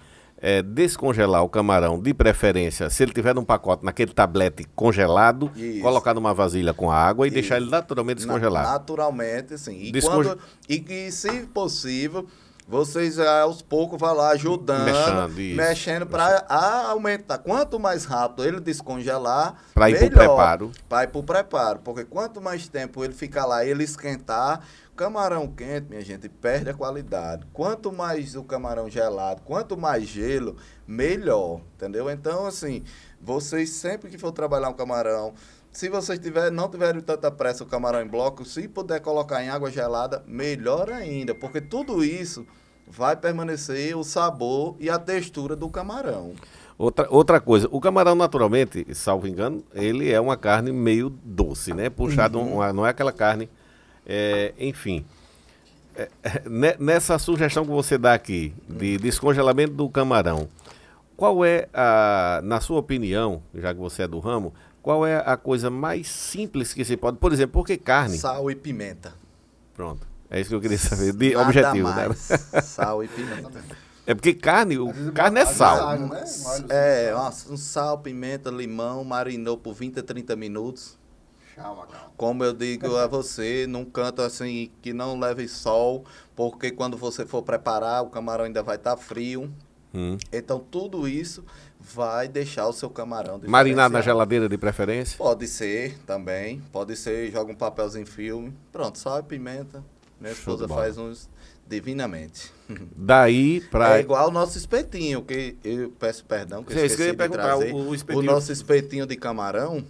é, descongelar o camarão, de preferência, se ele tiver num pacote, naquele tablete congelado, Isso. colocar numa vasilha com água e Isso. deixar ele naturalmente descongelado. naturalmente, sim. E, Desconge... quando, e que, se possível, vocês aos poucos vão lá ajudando, mexendo, mexendo para aumentar. Quanto mais rápido ele descongelar, para ir para o preparo. Para ir para o preparo, porque quanto mais tempo ele ficar lá, ele esquentar, Camarão quente, minha gente, perde a qualidade. Quanto mais o camarão gelado, quanto mais gelo, melhor, entendeu? Então, assim, vocês sempre que for trabalhar um camarão, se vocês tiver, não tiverem tanta pressa o camarão em bloco, se puder colocar em água gelada, melhor ainda, porque tudo isso vai permanecer o sabor e a textura do camarão. Outra, outra coisa, o camarão naturalmente, salvo engano, ele é uma carne meio doce, né? Puxado, uhum. uma, não é aquela carne é, enfim, é, [laughs] nessa sugestão que você dá aqui de descongelamento do camarão, qual é, a, na sua opinião, já que você é do ramo, qual é a coisa mais simples que se pode, por exemplo, por que carne? Sal e pimenta. Pronto, é isso que eu queria saber, de Nada objetivo, mais. né? Sal e pimenta. É porque carne, o, carne é sal. Né? É, um sal, pimenta, limão, marinou por 20 a 30 minutos como eu digo a você, num canto assim que não leve sol, porque quando você for preparar, o camarão ainda vai estar tá frio. Hum. Então, tudo isso vai deixar o seu camarão Marinar na geladeira de preferência? Pode ser também. Pode ser, joga um papelzinho filme. Pronto, sal e pimenta. Minha esposa faz uns divinamente. [laughs] Daí para É igual o nosso espetinho, que eu peço perdão que eu esqueci de trazer. O, o, o nosso espetinho de camarão,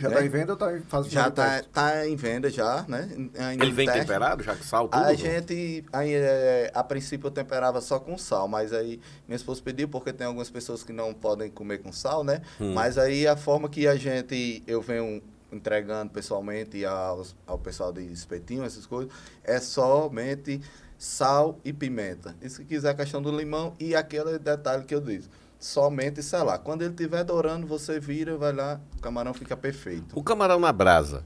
já está né? em venda ou está em fase Já está tá em venda já, né? Ainda Ele vem teste. temperado, já que sal tudo? A gente, aí, é, a princípio, eu temperava só com sal, mas aí minha esposa pediu, porque tem algumas pessoas que não podem comer com sal, né? Hum. Mas aí a forma que a gente, eu venho entregando pessoalmente ao, ao pessoal de espetinho, essas coisas, é somente sal e pimenta. E se quiser a questão do limão e aquele detalhe que eu disse somente selar. Quando ele estiver dourando, você vira, vai lá, o camarão fica perfeito. O camarão na brasa.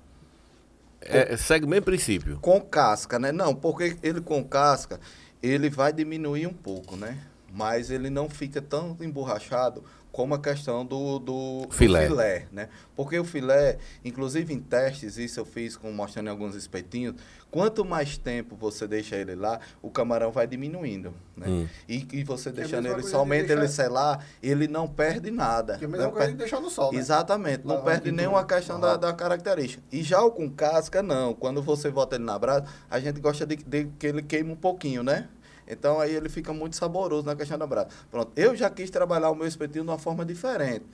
É, segue o mesmo princípio. Com casca, né? Não, porque ele com casca, ele vai diminuir um pouco, né? Mas ele não fica tão emborrachado como a questão do, do filé. Do filé, né? Porque o filé, inclusive em testes, isso eu fiz com, mostrando em alguns espetinhos, quanto mais tempo você deixa ele lá, o camarão vai diminuindo, né? Hum. E, e você deixando ele somente deixar... ele selar, ele não perde nada. Que é a mesma coisa de deixar no sol, né? Exatamente, não perde nenhuma questão da, da característica. E já o com casca, não. Quando você bota ele na brasa, a gente gosta de, de que ele queime um pouquinho, né? Então aí ele fica muito saboroso na questão da brasa. Pronto, eu já quis trabalhar o meu espetinho de uma forma diferente.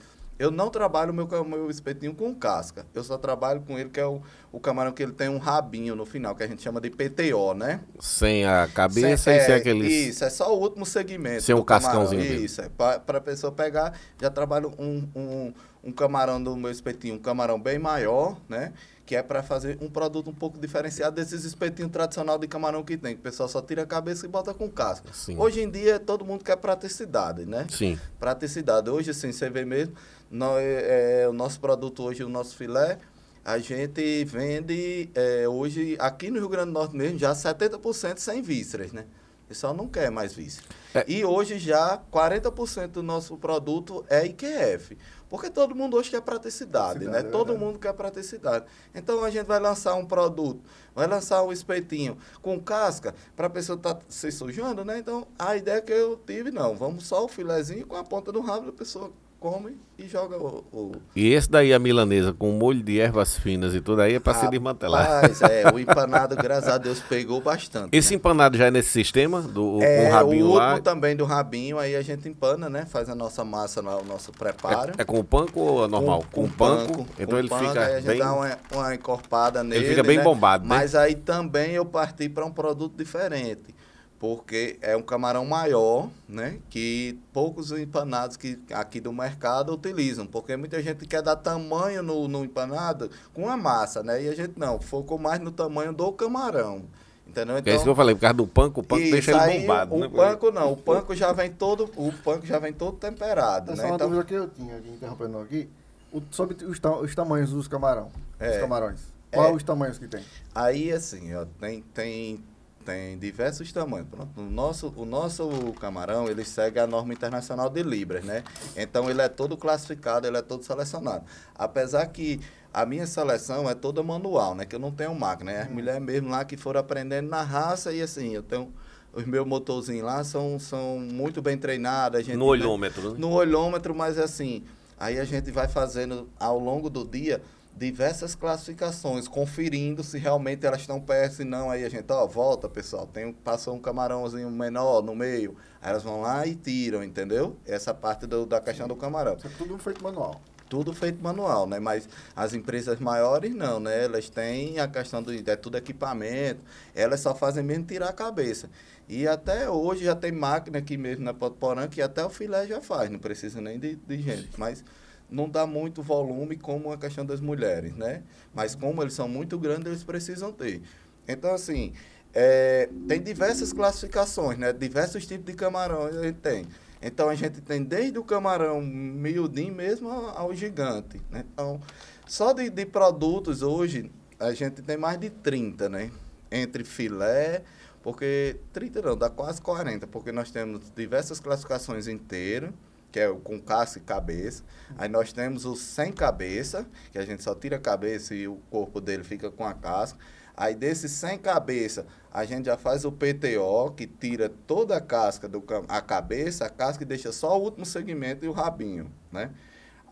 Eu não trabalho o meu, meu espetinho com casca. Eu só trabalho com ele, que é o, o camarão que ele tem um rabinho no final, que a gente chama de PTO, né? Sem a cabeça sem, e é, sem aqueles... Isso, é só o último segmento. Sem o cascãozinho dele. Isso, é para a pessoa pegar, já trabalho um, um, um camarão do meu espetinho, um camarão bem maior, né? Que é para fazer um produto um pouco diferenciado desses espetinhos tradicional de camarão que tem, que o pessoal só tira a cabeça e bota com casca. Sim. Hoje em dia todo mundo quer praticidade, né? Sim. Praticidade. Hoje, assim, você vê mesmo, nós, é, o nosso produto hoje, o nosso filé, a gente vende é, hoje, aqui no Rio Grande do Norte mesmo, já 70% sem vísceras, né? O pessoal não quer mais vísceras. É. E hoje já 40% do nosso produto é IQF. Porque todo mundo hoje quer praticidade, né? É todo mundo quer praticidade. Então a gente vai lançar um produto, vai lançar um espetinho com casca para a pessoa estar tá se sujando, né? Então a ideia que eu tive, não, vamos só o filezinho com a ponta do rabo, a pessoa come e joga o, o... E esse daí, a milanesa, com molho de ervas finas e tudo aí, é para se desmantelar. Rapaz, é, o empanado, graças a Deus, pegou bastante. Esse né? empanado já é nesse sistema? Do, é, com o rabinho o lá? também do rabinho, aí a gente empana, né? Faz a nossa massa, o nosso preparo. É, é com o panko ou é normal? Com, com, com panko, panko. Então com ele panko, fica aí a gente bem... dá uma, uma encorpada nele, Ele fica bem né? bombado, né? Mas aí também eu parti para um produto diferente porque é um camarão maior, né? Que poucos empanados que aqui do mercado utilizam, porque muita gente quer dar tamanho no, no empanado com a massa, né? E a gente não, focou mais no tamanho do camarão. Entendeu? Então, é isso que eu falei, por causa do panco, o panco isso, deixa ele bombado. O né? panco não, o panco já vem todo, o panco já vem todo temperado, Essa né? é uma Então, dúvida que eu tinha, aqui, interrompendo aqui, o, sobre os, ta os tamanhos dos camarão, É. dos camarões. Qual É. os tamanhos que tem? Aí, assim, ó, tem, tem, tem diversos tamanhos. Pronto, o, nosso, o nosso camarão, ele segue a norma internacional de Libras, né? Então, ele é todo classificado, ele é todo selecionado. Apesar que a minha seleção é toda manual, né? Que eu não tenho máquina, né? As mulheres mesmo lá que foram aprendendo na raça e, assim, eu tenho... Os meus motorzinhos lá são, são muito bem treinados. No olhômetro, né? no olhômetro, mas assim, aí a gente vai fazendo ao longo do dia diversas classificações, conferindo se realmente elas estão perto, se não, aí a gente, ó, volta, pessoal, tem, passou um camarãozinho menor no meio, aí elas vão lá e tiram, entendeu? Essa parte do, da questão do camarão. Isso é tudo feito manual. Tudo feito manual, né? Mas as empresas maiores não, né? Elas têm a questão do é tudo equipamento, elas só fazem mesmo tirar a cabeça. E até hoje já tem máquina aqui mesmo na Potorã que até o filé já faz, não precisa nem de, de gente. Mas não dá muito volume como a questão das mulheres, né? Mas como eles são muito grandes, eles precisam ter. Então, assim, é, tem diversas classificações, né? Diversos tipos de camarões a gente tem. Então, a gente tem desde o camarão miudinho mesmo ao, ao gigante, né? Então, só de, de produtos hoje, a gente tem mais de 30, né? Entre filé, porque 30 não, dá quase 40, porque nós temos diversas classificações inteiras, que é o com casca e cabeça. Aí nós temos o sem cabeça, que a gente só tira a cabeça e o corpo dele fica com a casca. Aí desse sem cabeça, a gente já faz o PTO, que tira toda a casca, do, a cabeça, a casca e deixa só o último segmento e o rabinho, né?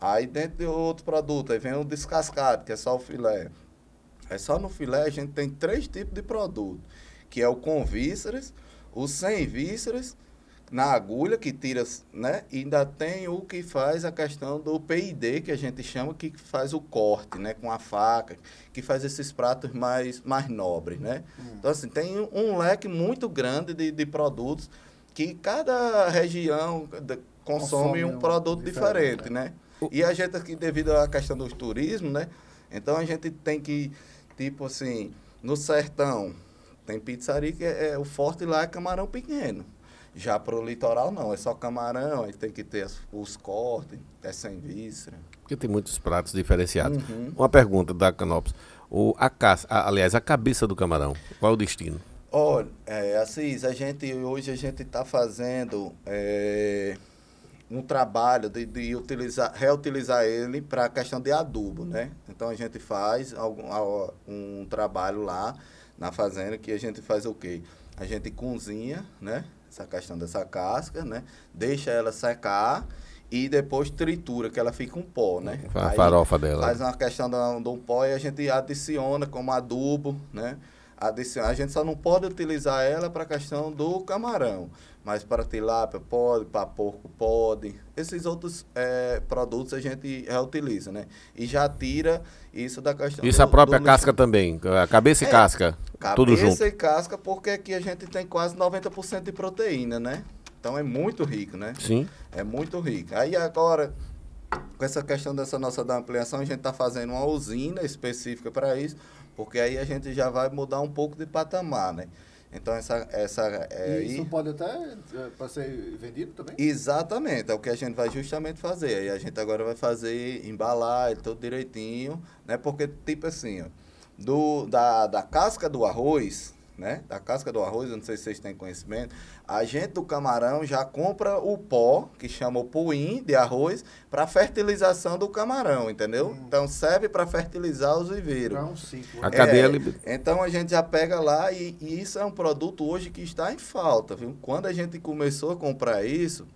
Aí dentro de outro produto, aí vem o descascado, que é só o filé. É só no filé a gente tem três tipos de produto, que é o com vísceras, o sem vísceras, na agulha que tira, né? E ainda tem o que faz a questão do PID, que a gente chama que faz o corte, né? Com a faca, que faz esses pratos mais, mais nobres, né? Então, assim, tem um leque muito grande de, de produtos que cada região de- consome, Consome um produto diferente, diferente, né? E a gente aqui, devido à questão do turismo, né? Então, a gente tem que, tipo assim, no sertão, tem pizzaria que é, é- o forte lá é camarão pequeno. Já pro litoral não, é só camarão, aí tem que ter os cortes, é sem víscera. Porque tem muitos pratos diferenciados. Uhum. Uma pergunta da Canopus. O, a caça, a- aliás, a cabeça do camarão, qual é o destino? Olha, é, Assis, a gente, hoje a gente está fazendo é, um trabalho de, de utilizar, reutilizar ele para a questão de adubo, né? Então a gente faz algum, um trabalho lá na fazenda que a gente faz o quê? A gente cozinha, né? Essa questão dessa casca, né? Deixa ela secar e depois tritura, que ela fica um pó, né? A farofa dela. Faz uma questão da- do pó e a gente adiciona como adubo, né? Adiciona, a gente só não pode utilizar ela para a questão do camarão, mas para tilápia pode, para porco pode. Esses outros eh, produtos a gente reutiliza, né? E já tira isso da questão Isso a do- própria do casca também, a cabeça e É, casca, tudo junto. Cabeça e casca, porque aqui a gente tem quase 90% de proteína, né? Então é muito rico, né? Sim. É muito rico. Aí agora, com essa questão dessa nossa da ampliação, a gente está fazendo uma usina específica para isso, porque aí a gente já vai mudar um pouco de patamar, né? Então essa essa é, e isso aí- pode até para ser vendido também? Exatamente, é o que a gente vai justamente fazer. Aí a gente agora vai fazer, embalar ele todo direitinho, né? Porque, tipo assim, do, da, da casca do arroz, né? Da casca do arroz, eu não sei se vocês têm conhecimento, a gente do camarão já compra o pó, que chama o puim de arroz, para fertilização do camarão, entendeu? Então serve para fertilizar os viveiros. Já é um ciclo. A cadeia É, Então a gente já pega lá e, e isso é um produto hoje que está em falta, viu? Quando a gente começou a comprar isso,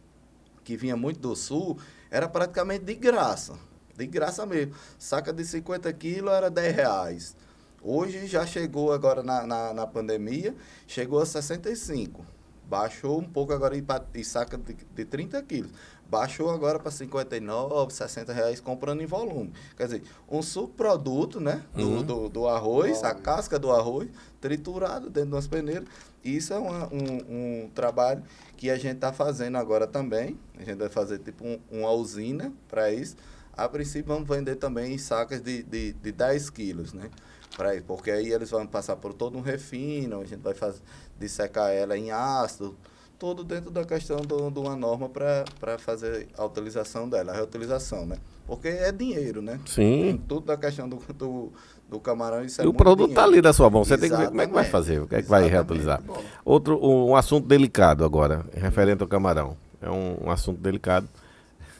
que vinha muito do sul, era praticamente de graça. De graça mesmo. Saca de 50 quilos era 10 reais. Hoje já chegou agora na, na, na pandemia, chegou a 65. Baixou um pouco agora e saca de, de 30 quilos. Baixou agora para 59, 60 reais comprando em volume. Quer dizer, um subproduto né, do, uhum. do, do, arroz, a casca do arroz, triturado dentro de umas peneiras. Isso é uma, um, um trabalho que a gente está fazendo agora também. A gente vai fazer tipo um, uma usina para isso. A princípio, vamos vender também em sacas de, de, de 10 quilos, né? Pra, porque aí eles vão passar por todo um refino, a gente vai fazer, dissecar ela em ácido, tudo dentro da questão do, de uma norma para fazer a utilização dela, a reutilização, né? Porque é dinheiro, né? Sim. Tudo da questão do, do, do camarão, isso é E o produto está ali na sua mão, você Exatamente. tem que ver como é que vai fazer, o que é que vai reutilizar. Outro, um assunto delicado agora, referente ao camarão. É um, um assunto delicado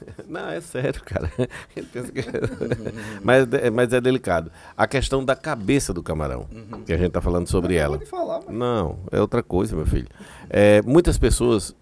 [laughs] Não, é sério, cara. [laughs] [laughs] mas, é, mas é delicado. A questão da cabeça do camarão, uhum. que a gente está falando sobre ela. Falar, mas... Não, é outra coisa, meu filho. É, muitas pessoas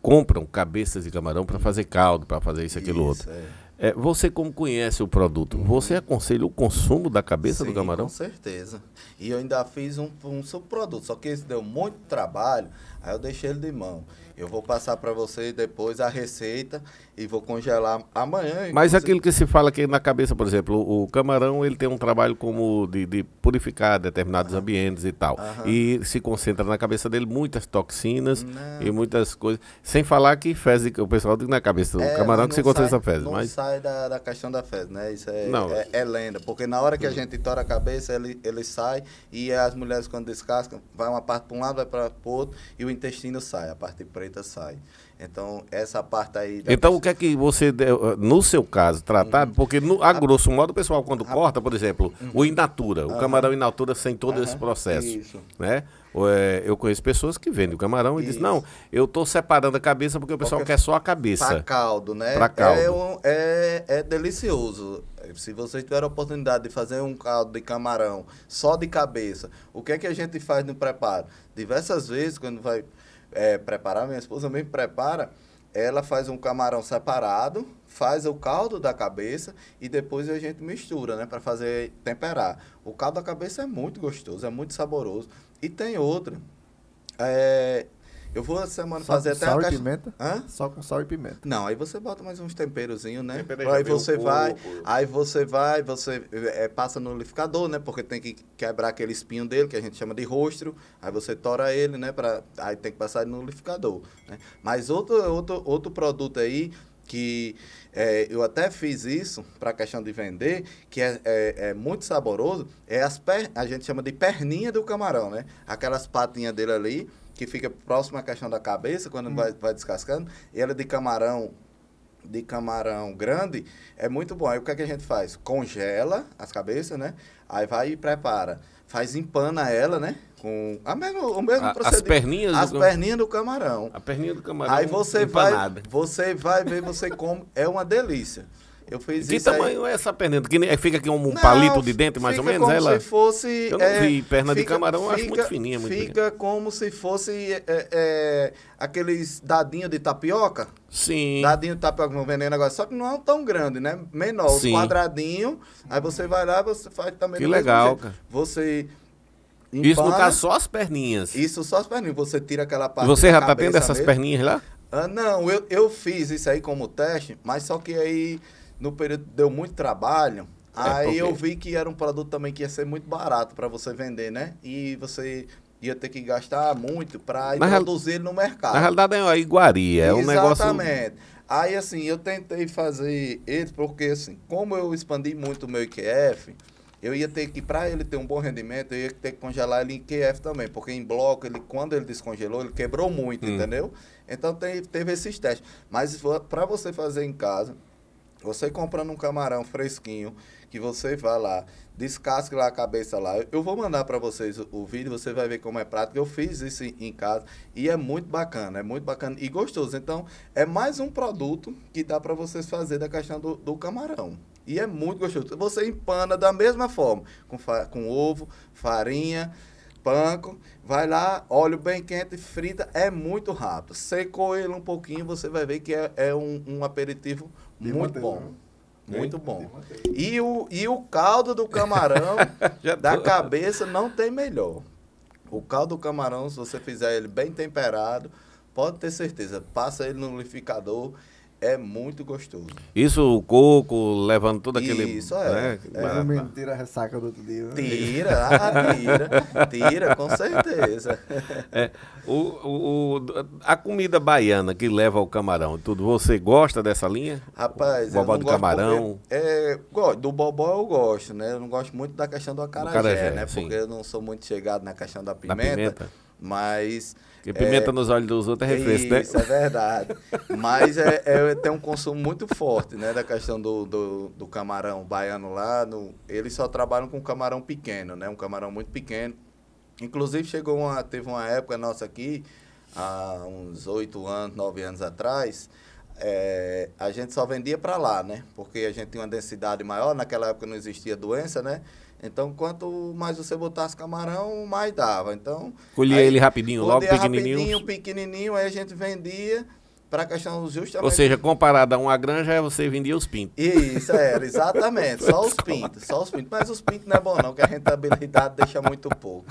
compram cabeças de camarão para fazer caldo, para fazer isso, aquilo, isso, outro. É. É, você, como conhece o produto, uhum. você aconselha o consumo da cabeça Sim, do camarão? Com certeza. E eu ainda fiz um, um subproduto, só que esse deu muito trabalho, aí eu deixei ele de mão. Eu vou passar para você depois a receita e vou congelar amanhã. Mas aquilo que se fala aqui na cabeça, por exemplo, o, camarão ele tem um trabalho como de, de purificar determinados ambientes e tal. E se concentra na cabeça dele muitas toxinas não. e muitas coisas. Sem falar que fezes, o pessoal diz na cabeça do é, camarão que se concentra na fezes. Não mas... sai da, da questão da fezes, né? Isso é, não. É, é, lenda. Porque na hora que a gente tora a cabeça, ele, ele sai e as mulheres quando descascam, vai uma parte para um lado, vai para o outro e o intestino sai, a parte preta sai. Então, essa parte aí. Então, o que é que você, no seu caso, tratar? Uhum. Porque, no, a grosso modo, o pessoal, quando a... corta, por exemplo, uhum. o in natura, o camarão in natura sem todo uhum. esse processo. Isso. Né? É, eu conheço pessoas que vendem o camarão e dizem, não, eu estou separando a cabeça porque o pessoal porque quer só a cabeça. Para caldo, né? Para caldo. É, um, é, é delicioso. Se vocês tiverem a oportunidade de fazer um caldo de camarão só de cabeça, o que é que a gente faz no preparo? Diversas vezes, quando vai é, preparar, minha esposa mesmo prepara, ela faz um camarão separado, faz o caldo da cabeça e depois a gente mistura, né, para fazer temperar. O caldo da cabeça é muito gostoso, é muito saboroso. E tem outro. É, eu vou essa semana Só fazer até sal a caixa... e pimenta? Hã? Só com sal e pimenta. Não, aí você bota mais uns temperozinhos, né? aí você vai, aí você vai, você é, passa no liquidificador, né? Porque tem que quebrar aquele espinho dele, que a gente chama de rostro. Aí você tora ele, né? Pra, aí tem que passar no liquidificador. Né? Mas outro, outro, outro produto aí que é, eu até fiz isso para a questão de vender, que é, é, é, muito saboroso, é as per, a gente chama de perninha do camarão, né? Aquelas patinhas dele ali, que fica próximo à questão da cabeça, quando hum. vai, vai descascando, e ela de camarão de camarão grande é muito bom. Aí o que, é que a gente faz? Congela as cabeças, né? Aí vai e prepara. Faz empana ela, né? Com a mesmo, o mesmo a, procedimento. As perninhas As do perninhas do camarão. A perninha do camarão. Aí você empanada. vai, você vai ver, você come. É uma delícia. Eu fiz que isso tamanho aí. é essa perna? Que é, fica aqui um não, palito de dentro, mais ou menos? Como ela? se fosse. Eu não é, vi. Perna fica, de camarão eu acho muito fininha. Muito fica pequena. como se fosse é, é, aqueles dadinhos de tapioca. Sim. Dadinho de tapioca no veneno agora. Só que não é tão grande, né? Menor. Sim. quadradinho. Aí você vai lá você faz também. Que legal, cara. Você. Empana, isso no caso só as perninhas. Isso só as perninhas. Você tira aquela parte. Você já tá tendo essas mesmo. perninhas lá? Ah, não, eu, eu fiz isso aí como teste, mas só que aí no período deu muito trabalho. É aí porque... eu vi que era um produto também que ia ser muito barato para você vender, né? E você ia ter que gastar muito para introduzir real... no mercado. Na realidade é uma iguaria, é um negócio... Exatamente. Aí, assim, eu tentei fazer ele porque, assim, como eu expandi muito o meu IQF, eu ia ter que, para ele ter um bom rendimento, eu ia ter que congelar ele em QF também, porque em bloco, ele, quando ele descongelou, ele quebrou muito, hum. entendeu? Então, teve esses testes. Mas para você fazer em casa, você comprando um camarão fresquinho, que você vai lá, descasque lá a cabeça lá. Eu vou mandar para vocês o, vídeo, você vai ver como é prático. Eu fiz isso em, em, casa e é muito bacana, é muito bacana e gostoso. Então, é mais um produto que dá para vocês fazer da questão do, do, camarão. E é muito gostoso. Você empana da mesma forma, com, com ovo, farinha, panko, vai lá, óleo bem quente, frita, é muito rápido. Secou ele um pouquinho, você vai ver que é, é um, um aperitivo de muito bom. Né? Muito bom. E o, e o caldo do camarão [laughs] da cabeça não tem melhor. O caldo do camarão, se você fizer ele bem temperado, pode ter certeza, passa ele no liquidificador, é muito gostoso. Isso, o coco, levando todo aquele. Isso, é. Né? é tira a ressaca do outro dia. Né? Tira, ah, tira, tira, com certeza. [laughs] É, o, o, a comida baiana que leva ao camarão, tudo, você gosta dessa linha? Rapaz, o bobó do camarão? é, do bobó eu gosto, né? Eu não gosto muito da questão do acarajé, do carajé, né? Sim. Porque eu não sou muito chegado na questão da pimenta. Da pimenta. Mas porque pimenta é, nos olhos dos outros é refresco, né? Isso, é verdade. Mas é, é, tem um consumo muito forte, né? Da questão do, do, do, camarão baiano lá. No, eles só trabalham com camarão pequeno, né? Um camarão muito pequeno. Inclusive, chegou uma, teve uma época nossa aqui, há uns oito anos, nove anos atrás, é, a gente só vendia para lá, né? Porque a gente tinha uma densidade maior, naquela época não existia doença, né? Então, quanto mais você botasse camarão, mais dava. Então, colhia aí, ele rapidinho, logo pequenininho. Rapidinho, pequenininho, aí a gente vendia para a questão justamente... Ou seja, comparado a uma granja, você vendia os pintos. Isso, era, exatamente. só os [laughs] pintos, só os pintos. Mas os pintos não é bom não, que a rentabilidade deixa muito pouco.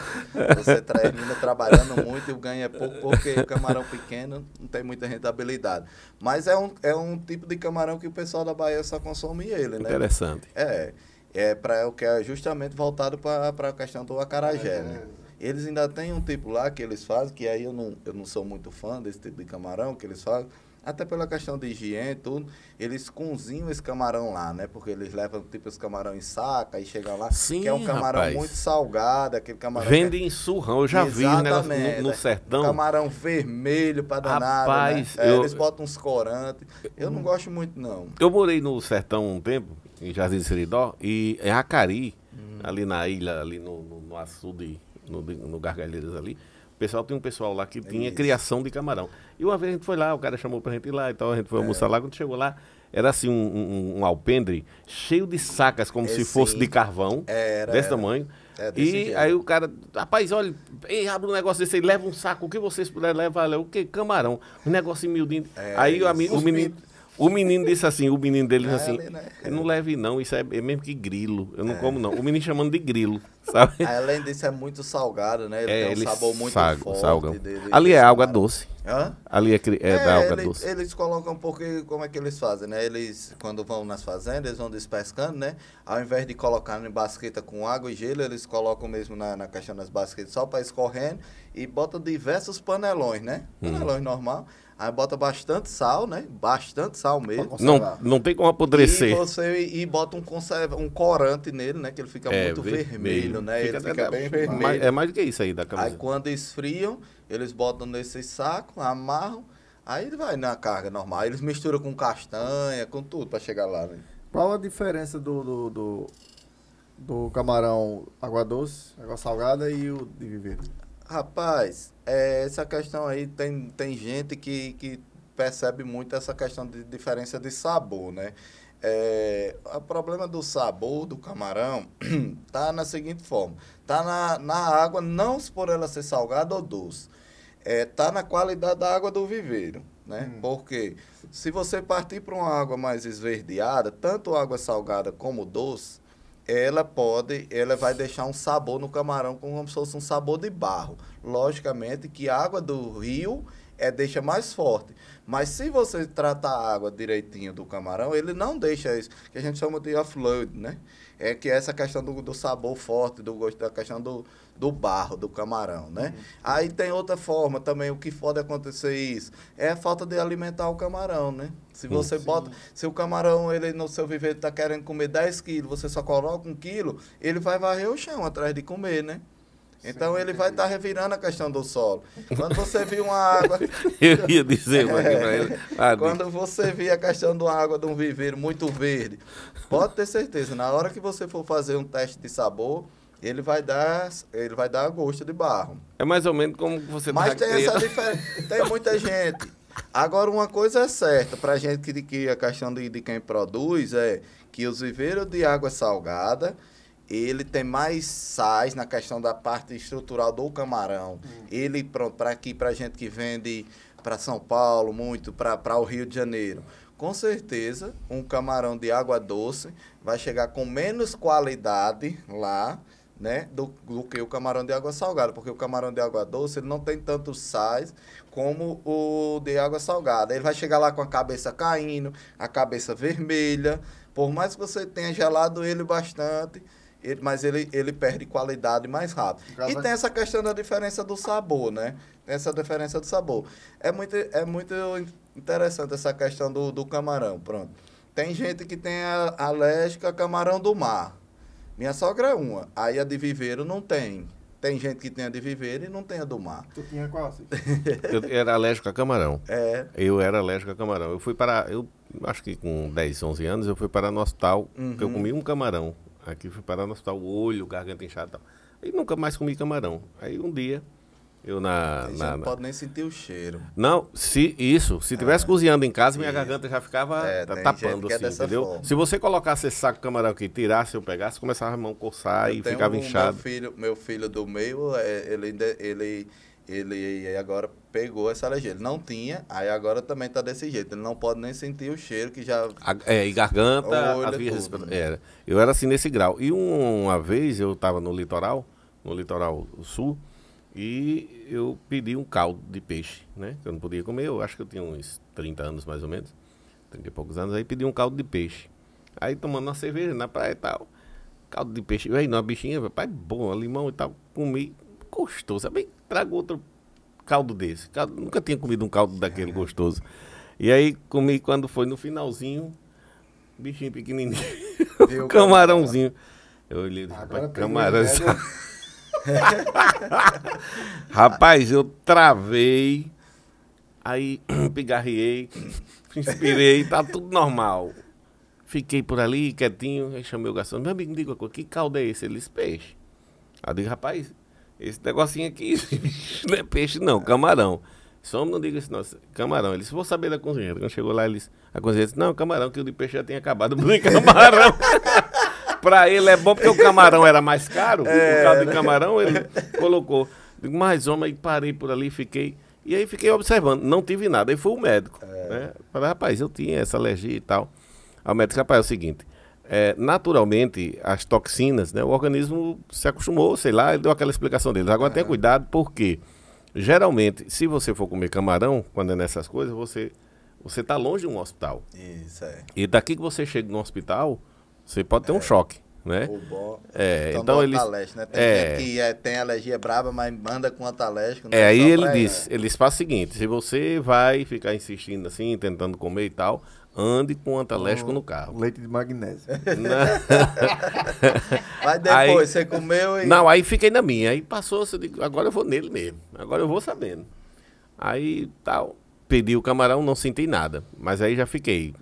Você termina trabalhando muito e é pouco, porque o camarão pequeno não tem muita rentabilidade. Mas é um, é um tipo de camarão que o pessoal da Bahia só consome ele, né? Interessante. É é para o que é justamente voltado para a questão do acarajé, é, né? Eles ainda têm um tipo lá que eles fazem, que aí eu não, eu não sou muito fã desse tipo de camarão que eles fazem, até pela questão de higiene e tudo, eles cozinham esse camarão lá, né? Porque eles levam tipo esse camarão em saca e chegam lá, Sim, que é um camarão rapaz. muito salgado, aquele camarão... Vende é... em surrão, eu já Exatamente, vi no, no, sertão. Um camarão vermelho para danado, né? Rapaz, né? é, eu... Eles botam uns corantes, eu não gosto muito não. Eu morei no sertão um tempo, em Jardim de Seridó, e é Acari, hum. ali na ilha, ali no, no, no açude, no, no Gargalheiras ali, o pessoal tem um pessoal lá que é tinha isso. criação de camarão. E uma vez a gente foi lá, o cara chamou pra gente ir lá e tal, a gente foi é. almoçar lá, quando chegou lá, era assim um, um, um alpendre cheio de sacas, como é, se fosse sim. de carvão, era, desse era. tamanho. É, e jeito. aí o cara, rapaz, olha, ei, abre um negócio desse aí, leva um saco, o que vocês puderem levar, o que? Camarão, um negócio miudinho. É, aí o, o menino, o menino disse assim, o menino dele disse assim, né? não leve não, isso é, é mesmo que grilo, eu não é. como não. O menino chamando de grilo, sabe? Além disso é muito salgado, né? Ele é, tem um sabor muito sago, forte. Salgam. Dele, Ali é água doce. Hã? Ali é, é, é da água ele, doce. Eles colocam porque, como é que eles fazem, né? Eles, quando vão nas fazendas, eles vão despescando, né? Ao invés de colocar em basqueta com água e gelo, eles colocam mesmo na, na caixa das basquetas só para escorrendo e botam diversos panelões, né? Hum. Panelões hum. normal. Aí bota bastante sal, né? Bastante sal mesmo. Não, não tem como apodrecer. E você e bota um conserva, um corante nele, né? Que ele fica é, muito vermelho, vermelho né? Fica ele fica bem vermelho. Mais, é mais do que isso aí da camisa. Aí quando esfriam, eles botam nesse saco, amarram, aí ele vai na carga normal. Eles misturam com castanha, com tudo para chegar lá, né? Qual a diferença do, do, do, do camarão água doce, água salgada e o de viveiro? Rapaz, é, essa questão aí tem, tem gente que, que percebe muito essa questão de diferença de sabor, né? É, o problema do sabor do camarão [clears throat] tá na seguinte forma: tá na, na água, não por ela ser salgada ou doce, é, tá na qualidade da água do viveiro, né? Hum. Porque se você partir para uma água mais esverdeada, tanto água salgada como doce, ela pode, ela vai deixar um sabor no camarão como se fosse um sabor de barro. Logicamente que a água do rio é deixa mais forte. Mas se você tratar a água direitinho do camarão, ele não deixa isso, que a gente chama de off-load, né? É que é essa questão do, do sabor forte, do gosto, da questão do, do barro, do camarão, né? Uhum. Aí tem outra forma também, o que pode acontecer isso, é a falta de alimentar o camarão, né? Se você Sim. bota, se o camarão, ele no seu viveiro está querendo comer 10 quilos, você só coloca um quilo, ele vai varrer o chão atrás de comer, né? Então ele vai estar tá revirando a questão do solo. Quando você viu uma água. [laughs] Eu ia dizer é, ele. Ah, quando você viu a questão de uma água de um viveiro muito verde, pode ter certeza, na hora que você for fazer um teste de sabor, ele vai dar, ele vai dar gosto de barro. É mais ou menos como você Mas tá tem essa diferença. Tem muita gente. Agora, uma coisa é certa, para a gente que, que a questão de, de quem produz é que os viveiros de água salgada ele tem mais sais na questão da parte estrutural do camarão. Hum. Ele, pronto, para aqui, para gente que vende para São Paulo, muito, para o Rio de Janeiro. Com certeza, um camarão de água doce vai chegar com menos qualidade lá, né, do, do que o camarão de água salgada, porque o camarão de água doce ele não tem tantos sais como o de água salgada. Ele vai chegar lá com a cabeça caindo, a cabeça vermelha, por mais que você tenha gelado ele bastante, ele, mas ele, ele perde qualidade mais rápido. E tem essa questão da diferença do sabor, né? Tem essa diferença do sabor. É muito, é muito interessante essa questão do, do camarão, pronto. Tem gente que tem a, alérgica a camarão do mar. Minha sogra é uma. Aí a de viveiro não tem. Tem gente que tem a de viveiro e não tem a do mar. Tu tinha qual assim? [laughs] eu era alérgico a camarão. É. Eu era alérgico a camarão. Eu fui para. Eu acho que com 10, 11 anos, eu fui para no hospital, uhum. porque eu comi um camarão. Aqui fui parar no hospital, o olho, garganta inchada e tal. Aí nunca mais comi camarão. Aí um dia, eu na. na, não pode nem sentir o cheiro. Não, se isso. Se tivesse é. cozinhando em casa, minha isso. garganta já ficava é, tapando, é assim, entendeu? Forma. Se você colocasse esse saco de camarão aqui, tirasse, eu pegasse, começava a mão coçar eu e ficava um, inchado. Meu filho, meu filho do meio, é, ele, ele ele agora pegou essa alergia. Ele não tinha, aí agora também está desse jeito. Ele não pode nem sentir o cheiro que já. é, e garganta, a via tudo, né? era. Eu era assim nesse grau. E uma vez eu estava no litoral, no litoral sul, e eu pedi um caldo de peixe, né? Que eu não podia comer, eu acho que eu tinha uns 30 anos mais ou menos, 30 e poucos anos, aí pedi um caldo de peixe. Aí tomando uma cerveja na praia e tal. Caldo de peixe, aí numa bichinha, pai, bom, limão e tal, comi gostoso. Bem, trago outro caldo desse. Caldo, nunca tinha comido um caldo daquele gostoso. E aí comi quando foi no finalzinho, bichinho pequenininho, [laughs] um [laughs] camarãozinho. Eu olhei, rapaz, camarão. [laughs] rapaz, eu travei, aí [clears throat] pigarriei, [clears throat] inspirei, tá tudo normal. Fiquei por ali, quietinho, aí chamei o garçom, meu amigo, me diga, que caldo é esse? Ele disse, peixe. Aí eu digo, rapaz, esse negocinho aqui [laughs] não é peixe, não, camarão. Só não diga isso, não. Camarão. Ele disse, vou saber da cozinheira. Quando chegou lá, eles, a cozinheira disse, não, camarão, que o de peixe já tinha acabado. Eu [laughs] camarão. [laughs] pra ele é bom porque o camarão era mais caro. É, o caldo de né? camarão, ele colocou. Digo, mais homem, aí parei por ali, fiquei. E aí fiquei observando. Não tive nada. Aí foi o médico. É. Né? Falei, rapaz, eu tinha essa alergia e tal. Aí o médico, rapaz, é o seguinte é, naturalmente, as toxinas, né, o organismo se acostumou, sei lá, ele deu aquela explicação dele. Agora, uhum. tenha cuidado, porque geralmente, se você for comer camarão, quando é nessas coisas, você você está longe de um hospital. Isso, é. E daqui que você chega no hospital, você pode ter é. um choque. Né? Bom, é, então, eles né? Tem é, gente que é, tem alergia braba, mas manda com antalésco. É, aí ele diz, ele faz o seguinte, se você vai ficar insistindo assim, tentando comer e tal, ande com antalésco no carro. Leite de magnésio. [laughs] Mas depois aí, você comeu e. Não, aí fiquei na minha. Aí passou, eu digo, agora eu vou nele mesmo. Agora eu vou sabendo. Aí tal. Pedi o camarão, não senti nada. Mas aí já fiquei.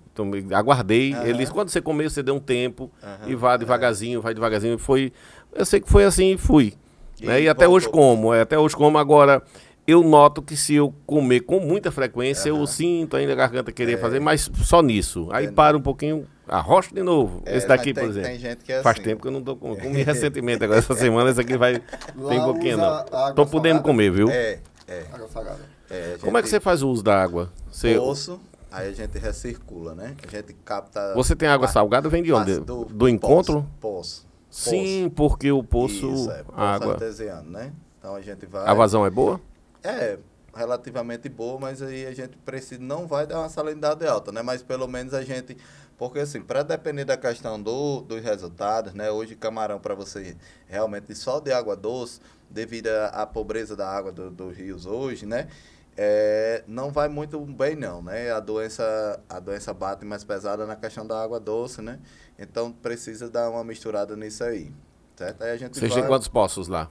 Aguardei. Uhum. Eles, quando você comeu, você deu um tempo uhum. e vai devagarzinho, vai devagarzinho. Foi. Eu sei que foi assim e fui. E, né? e até hoje como. É, até hoje como agora eu noto que se eu comer com muita frequência, uhum. eu sinto ainda a garganta querer é. fazer, mas só nisso. Aí é, para um pouquinho, arrocha de novo. É, esse daqui, tem, por exemplo. Tem gente que é Faz assim. tempo que eu não tô comendo. Comi [laughs] recentemente, agora essa semana, esse aqui vai. [laughs] tem um pouquinho, não. Tô podendo salgada. comer, viu? É, é. Água salgada. É, Como é que você faz o uso da água? Você... Poço, aí a gente recircula, né? A gente capta. Você tem água salgada? Vem de onde? Do, do encontro? Poço. Sim, porque o poço. Isso, é, poço água. artesiano, né? Então a gente vai. A vazão é boa? É, relativamente boa, mas aí a gente precisa, não vai dar uma salinidade alta, né? Mas pelo menos a gente, porque assim, para depender da questão do, dos resultados, né? Hoje camarão para você realmente só de água doce, devido à pobreza da água do, dos rios hoje, né? É, não vai muito bem não, né? A doença, a doença bate mais pesada na questão da água doce, né? Então precisa dar uma misturada nisso aí, certo? Aí a gente Você vai... tem quantos poços lá?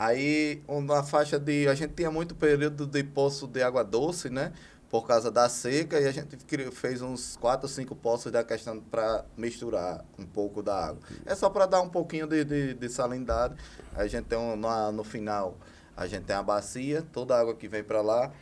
Aí, uma faixa de. A gente tinha muito período de poço de água doce, né? Por causa da seca, e a gente fez uns 4 ou 5 poços da questão para misturar um pouco da água. É só para dar um pouquinho de, de, de salinidade. A gente tem um, no, no final, a gente tem a bacia, toda a água que vem para lá.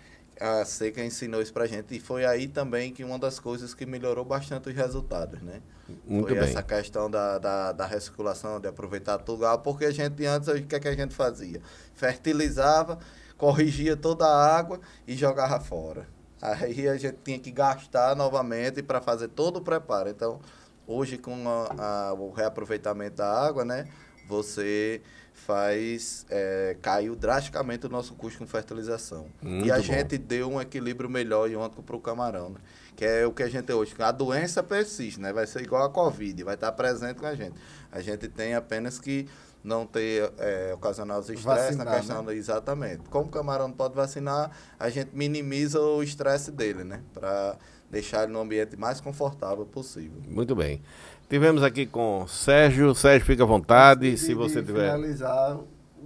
A seca ensinou isso pra gente. E foi aí também que uma das coisas que melhorou bastante os resultados, né? Muito foi bem. essa questão da, da, da recirculação, de aproveitar tudo lá, porque a gente antes, o que, é que a gente fazia? Fertilizava, corrigia toda a água e jogava fora. Aí a gente tinha que gastar novamente para fazer todo o preparo. Então, hoje com a, a, o reaproveitamento da água, né? Você faz é, caiu drasticamente o nosso custo com fertilização. Muito e a bom. gente deu um equilíbrio melhor e ontem para o camarão, né? que é o que a gente tem hoje. A doença persiste, né? Vai ser igual a Covid, vai estar presente com a gente. A gente tem apenas que não ter é, ocasionar os estresses na questão da, exatamente. Como o camarão não pode vacinar, a gente minimiza o estresse dele, né? Para deixar ele no ambiente mais confortável possível. Muito bem. Tivemos aqui com Sérgio. Sérgio, fica à vontade. Se você tiver. finalizar,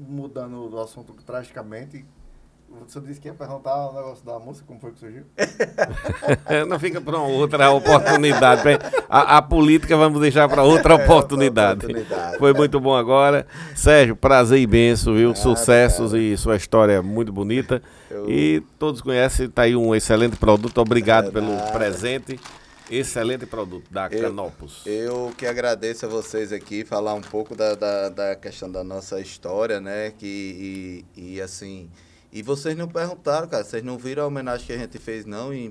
mudando do assunto drasticamente, você disse que ia perguntar o negócio da música, como foi que surgiu? [laughs] Não fica para outra oportunidade. A, a política vamos deixar para outra É, oportunidade. outra oportunidade. Foi muito bom agora. Sérgio, prazer imenso, viu? Sucessos cara. e sua história é muito bonita. Eu- E todos conhecem, está aí um excelente produto. Obrigado É pelo presente. Excelente produto da Eu- Canopus. Eu que agradeço a vocês aqui, falar um pouco da, da, da questão da nossa história, né? Que, e, e assim. E vocês não perguntaram, cara, vocês não viram a homenagem que a gente fez, não, em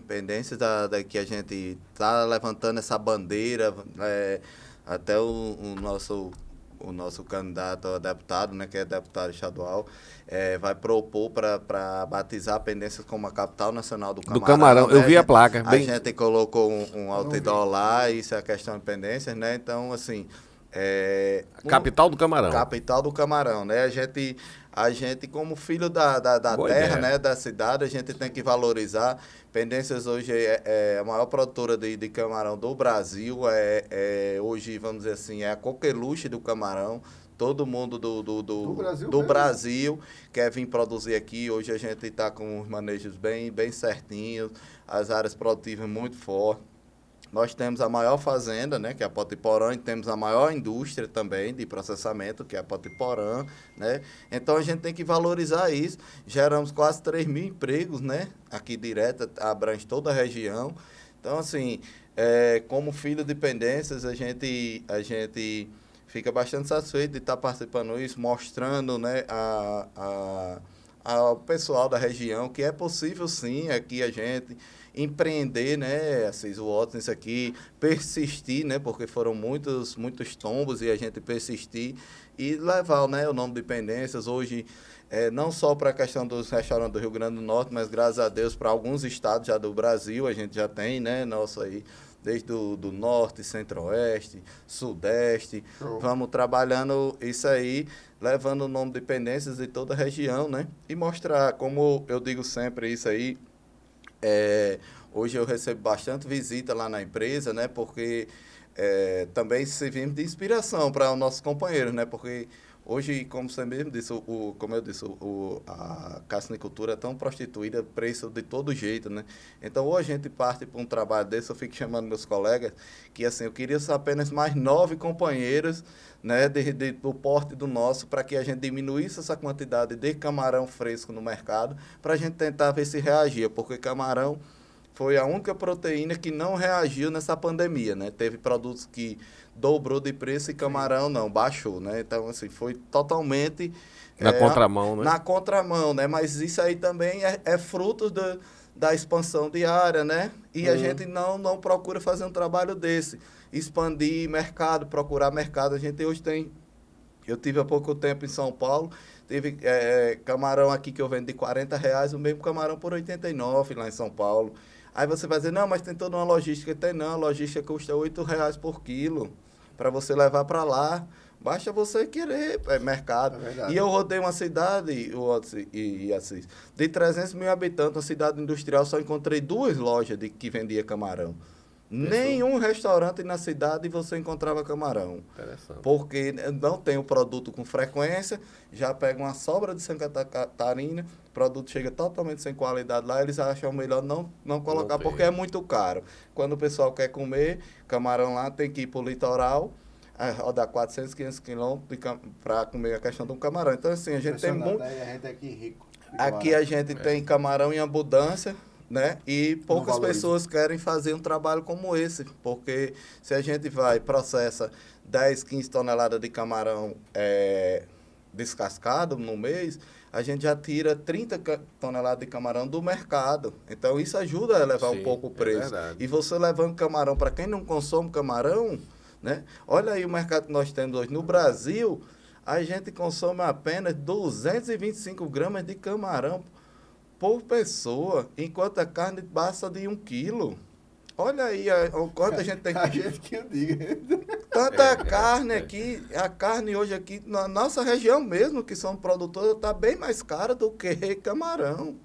da, da que a gente tá levantando essa bandeira, é, até o, o nosso o nosso candidato a deputado, né, que é deputado estadual, é, vai propor para batizar Pendências como a capital nacional do Camarão. Camarão, eu né? vi a placa, A bem- gente colocou um, um outdoor lá, isso é a questão de pendências, né? Então, assim... É, Capital do Camarão. Capital do Camarão, né? A gente, a gente como filho da, da, da terra, ideia. né? Da cidade, a gente tem que valorizar. Pendências hoje é, é a maior produtora de, de camarão do Brasil. É, é, hoje, vamos dizer assim, é a coqueluche do camarão. Todo mundo do, do, do, Do Brasil do. Brasil quer vir produzir aqui. Hoje a gente está com os manejos bem, bem certinhos, as áreas produtivas muito fortes. Nós temos a maior fazenda, né, que é a Potiporã, e temos a maior indústria também de processamento, que é a Potiporã, né? Então a gente tem que valorizar isso. Geramos quase 3 mil empregos, né? Aqui direto, abrange toda a região. Então, assim, é, como filho de pendências, a gente, a gente fica bastante satisfeito de estar participando disso, mostrando, né, a, a, ao pessoal da região que é possível sim aqui a gente empreender, né, Assis Watson, isso aqui, persistir, né, porque foram muitos, muitos tombos e a gente persistir e levar, né, o nome de Pendências hoje, é, não só para a questão dos restaurantes do Rio Grande do Norte, mas graças a Deus para alguns estados já do Brasil, a gente já tem, né, nosso aí, desde do, do norte, centro-oeste, sudeste, Show. vamos trabalhando isso aí, levando o nome de Pendências de toda a região, né, e mostrar, como eu digo sempre isso aí, é, hoje eu recebo bastante visita lá na empresa, né? Porque é, também servimos de inspiração para os nossos companheiros, né? Porque hoje, como você mesmo disse, o, como eu disse, o, a carnicultura é tão prostituída, preço de todo jeito, né? Então, ou a gente parte para um trabalho desse, eu fico chamando meus colegas, que assim, eu queria apenas mais nove companheiros, né? De, de- do porte do nosso, para que a gente diminuísse essa quantidade de camarão fresco no mercado, para a gente tentar ver se reagia, porque camarão foi a única proteína que não reagiu nessa pandemia, né? Teve produtos que dobrou de preço e camarão não, baixou, né? Então, assim, foi totalmente... Na é, contramão, né? Na contramão, né? Mas isso aí também é, é fruto da, da expansão diária, né? E a Uhum. gente não, não procura fazer um trabalho desse. Expandir mercado, procurar mercado. A gente hoje tem eu tive há pouco tempo em São Paulo, teve é, camarão aqui que eu vendo de 40 reais, o mesmo camarão por 89 lá em São Paulo. Aí você vai dizer, não, mas tem toda uma logística. Tem não, a logística custa 8 reais por quilo para você levar para lá. Basta você querer é, mercado. É e eu rodei uma cidade, o Otzi e, e Assis, de 300 mil habitantes, uma cidade industrial, só encontrei duas lojas de, que vendia camarão. Nenhum restaurante na cidade você encontrava camarão Interessante. porque não tem o produto com frequência, já pega uma sobra de Santa Catarina, o produto chega totalmente sem qualidade lá, eles acham melhor não, não colocar tem. porque é muito caro. Quando o pessoal quer comer camarão lá, tem que ir para o litoral, eh, rodar 400, 500 quilômetros para comer a questão do camarão. Então, assim, a gente tem muito... né? A gente aqui rico. Aqui a gente é. tem camarão em abundância, né? E poucas pessoas querem fazer um trabalho como esse, porque se a gente vai processa 10, 15 toneladas de camarão é, descascado no mês, a gente já tira 30 toneladas de camarão do mercado. Então isso ajuda a elevar Sim, um pouco o é preço. É e você levando camarão, para quem não consome camarão, né? Olha aí o mercado que nós temos hoje. No Brasil, a gente consome apenas 225 gramas de camarão por pessoa, enquanto a carne basta de um quilo. Olha aí o quanto a gente tem A gente que eu digo. Tanta é, carne é, aqui, a carne hoje aqui, na nossa região mesmo, que são produtores, está bem mais cara do que camarão.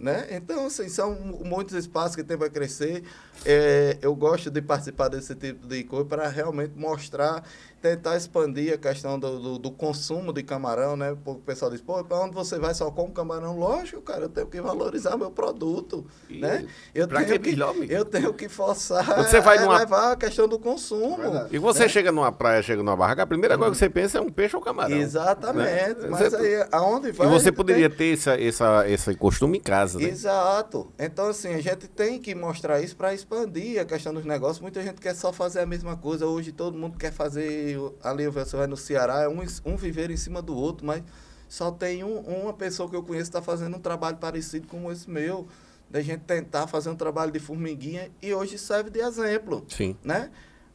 Né? Então, assim, são muitos espaços que tem para crescer. É, eu gosto de participar desse tipo de coisa para realmente mostrar tentar expandir a questão do, do, do, consumo de camarão, né? O pessoal diz, pô, para onde você vai só com camarão? Lógico, cara, eu tenho que valorizar meu produto, e né? Eu tenho que, que eu tenho que forçar você vai numa... levar a questão do consumo. e você né? chega numa praia, chega numa barraca, a primeira coisa que você pensa é um peixe ou camarão. Exatamente, né? mas você... aí aonde vai... E você poderia tem... ter essa, essa, esse costume em casa, né? Exato. Então, assim, a gente tem que mostrar isso para expandir a questão dos negócios. Muita gente quer só fazer a mesma coisa. Hoje todo mundo quer fazer ali você vai no Ceará, é um, um viver em cima do outro, mas só tem um, uma pessoa que eu conheço que está fazendo um trabalho parecido com esse meu, da gente tentar fazer um trabalho de formiguinha e hoje serve de exemplo. Sim. Né?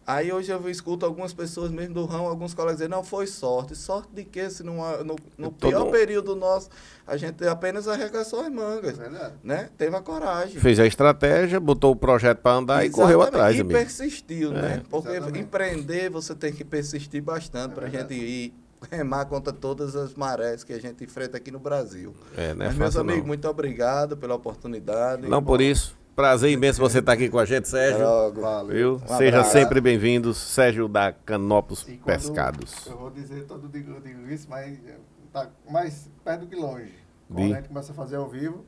Aí hoje eu escuto algumas pessoas mesmo do ramo, alguns colegas dizendo, não, foi sorte. Sorte de quê? Se não, no, no pior Todo... período nosso, a gente apenas arregaçou as mangas. É né? Teve a coragem. Fez a estratégia, botou o projeto para andar Exatamente. e correu atrás. E amigo. persistiu, né? é. né? Porque Exatamente. empreender você tem que persistir bastante é para a gente ir remar contra todas as marés que a gente enfrenta aqui no Brasil. É, né? Mas, meus amigos, não. muito obrigado pela oportunidade. Não por isso. Prazer imenso você estar aqui com a gente, Sérgio. Valeu. Um Seja sempre bem-vindo, Sérgio da Canopus Pescados. Eu vou dizer, todo digo, eu digo isso, mas está mais perto do que longe. Quando a gente começa a fazer ao vivo,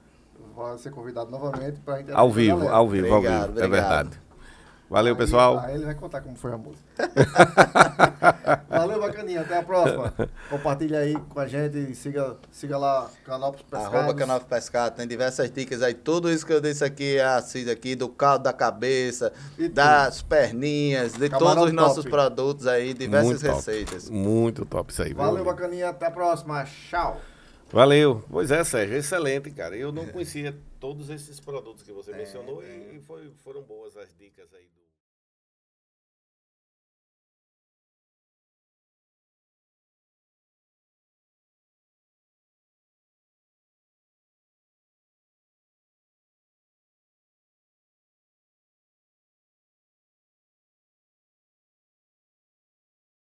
vou ser convidado novamente para Ao vivo, ao vivo, obrigado, ao vivo. Obrigado. É verdade. Valeu, aí, pessoal. Aí ele vai contar como foi a música. [laughs] Valeu, bacaninha. Até a próxima. Compartilha aí com a gente. Siga, siga lá Canopus Pescados. Arroba Canopus Pescados. Tem diversas dicas aí. Tudo isso que eu disse aqui é assiste aqui, do caldo da cabeça, e das tudo. perninhas, de Camarão todos os nossos top. produtos aí, diversas Muito receitas. Top. Muito top isso aí. Valeu, bacaninha. Até a próxima. Tchau. Valeu. Pois é, Sérgio. Excelente, cara. Eu não conhecia todos esses produtos que você é, mencionou é. e foi, foram boas as dicas aí.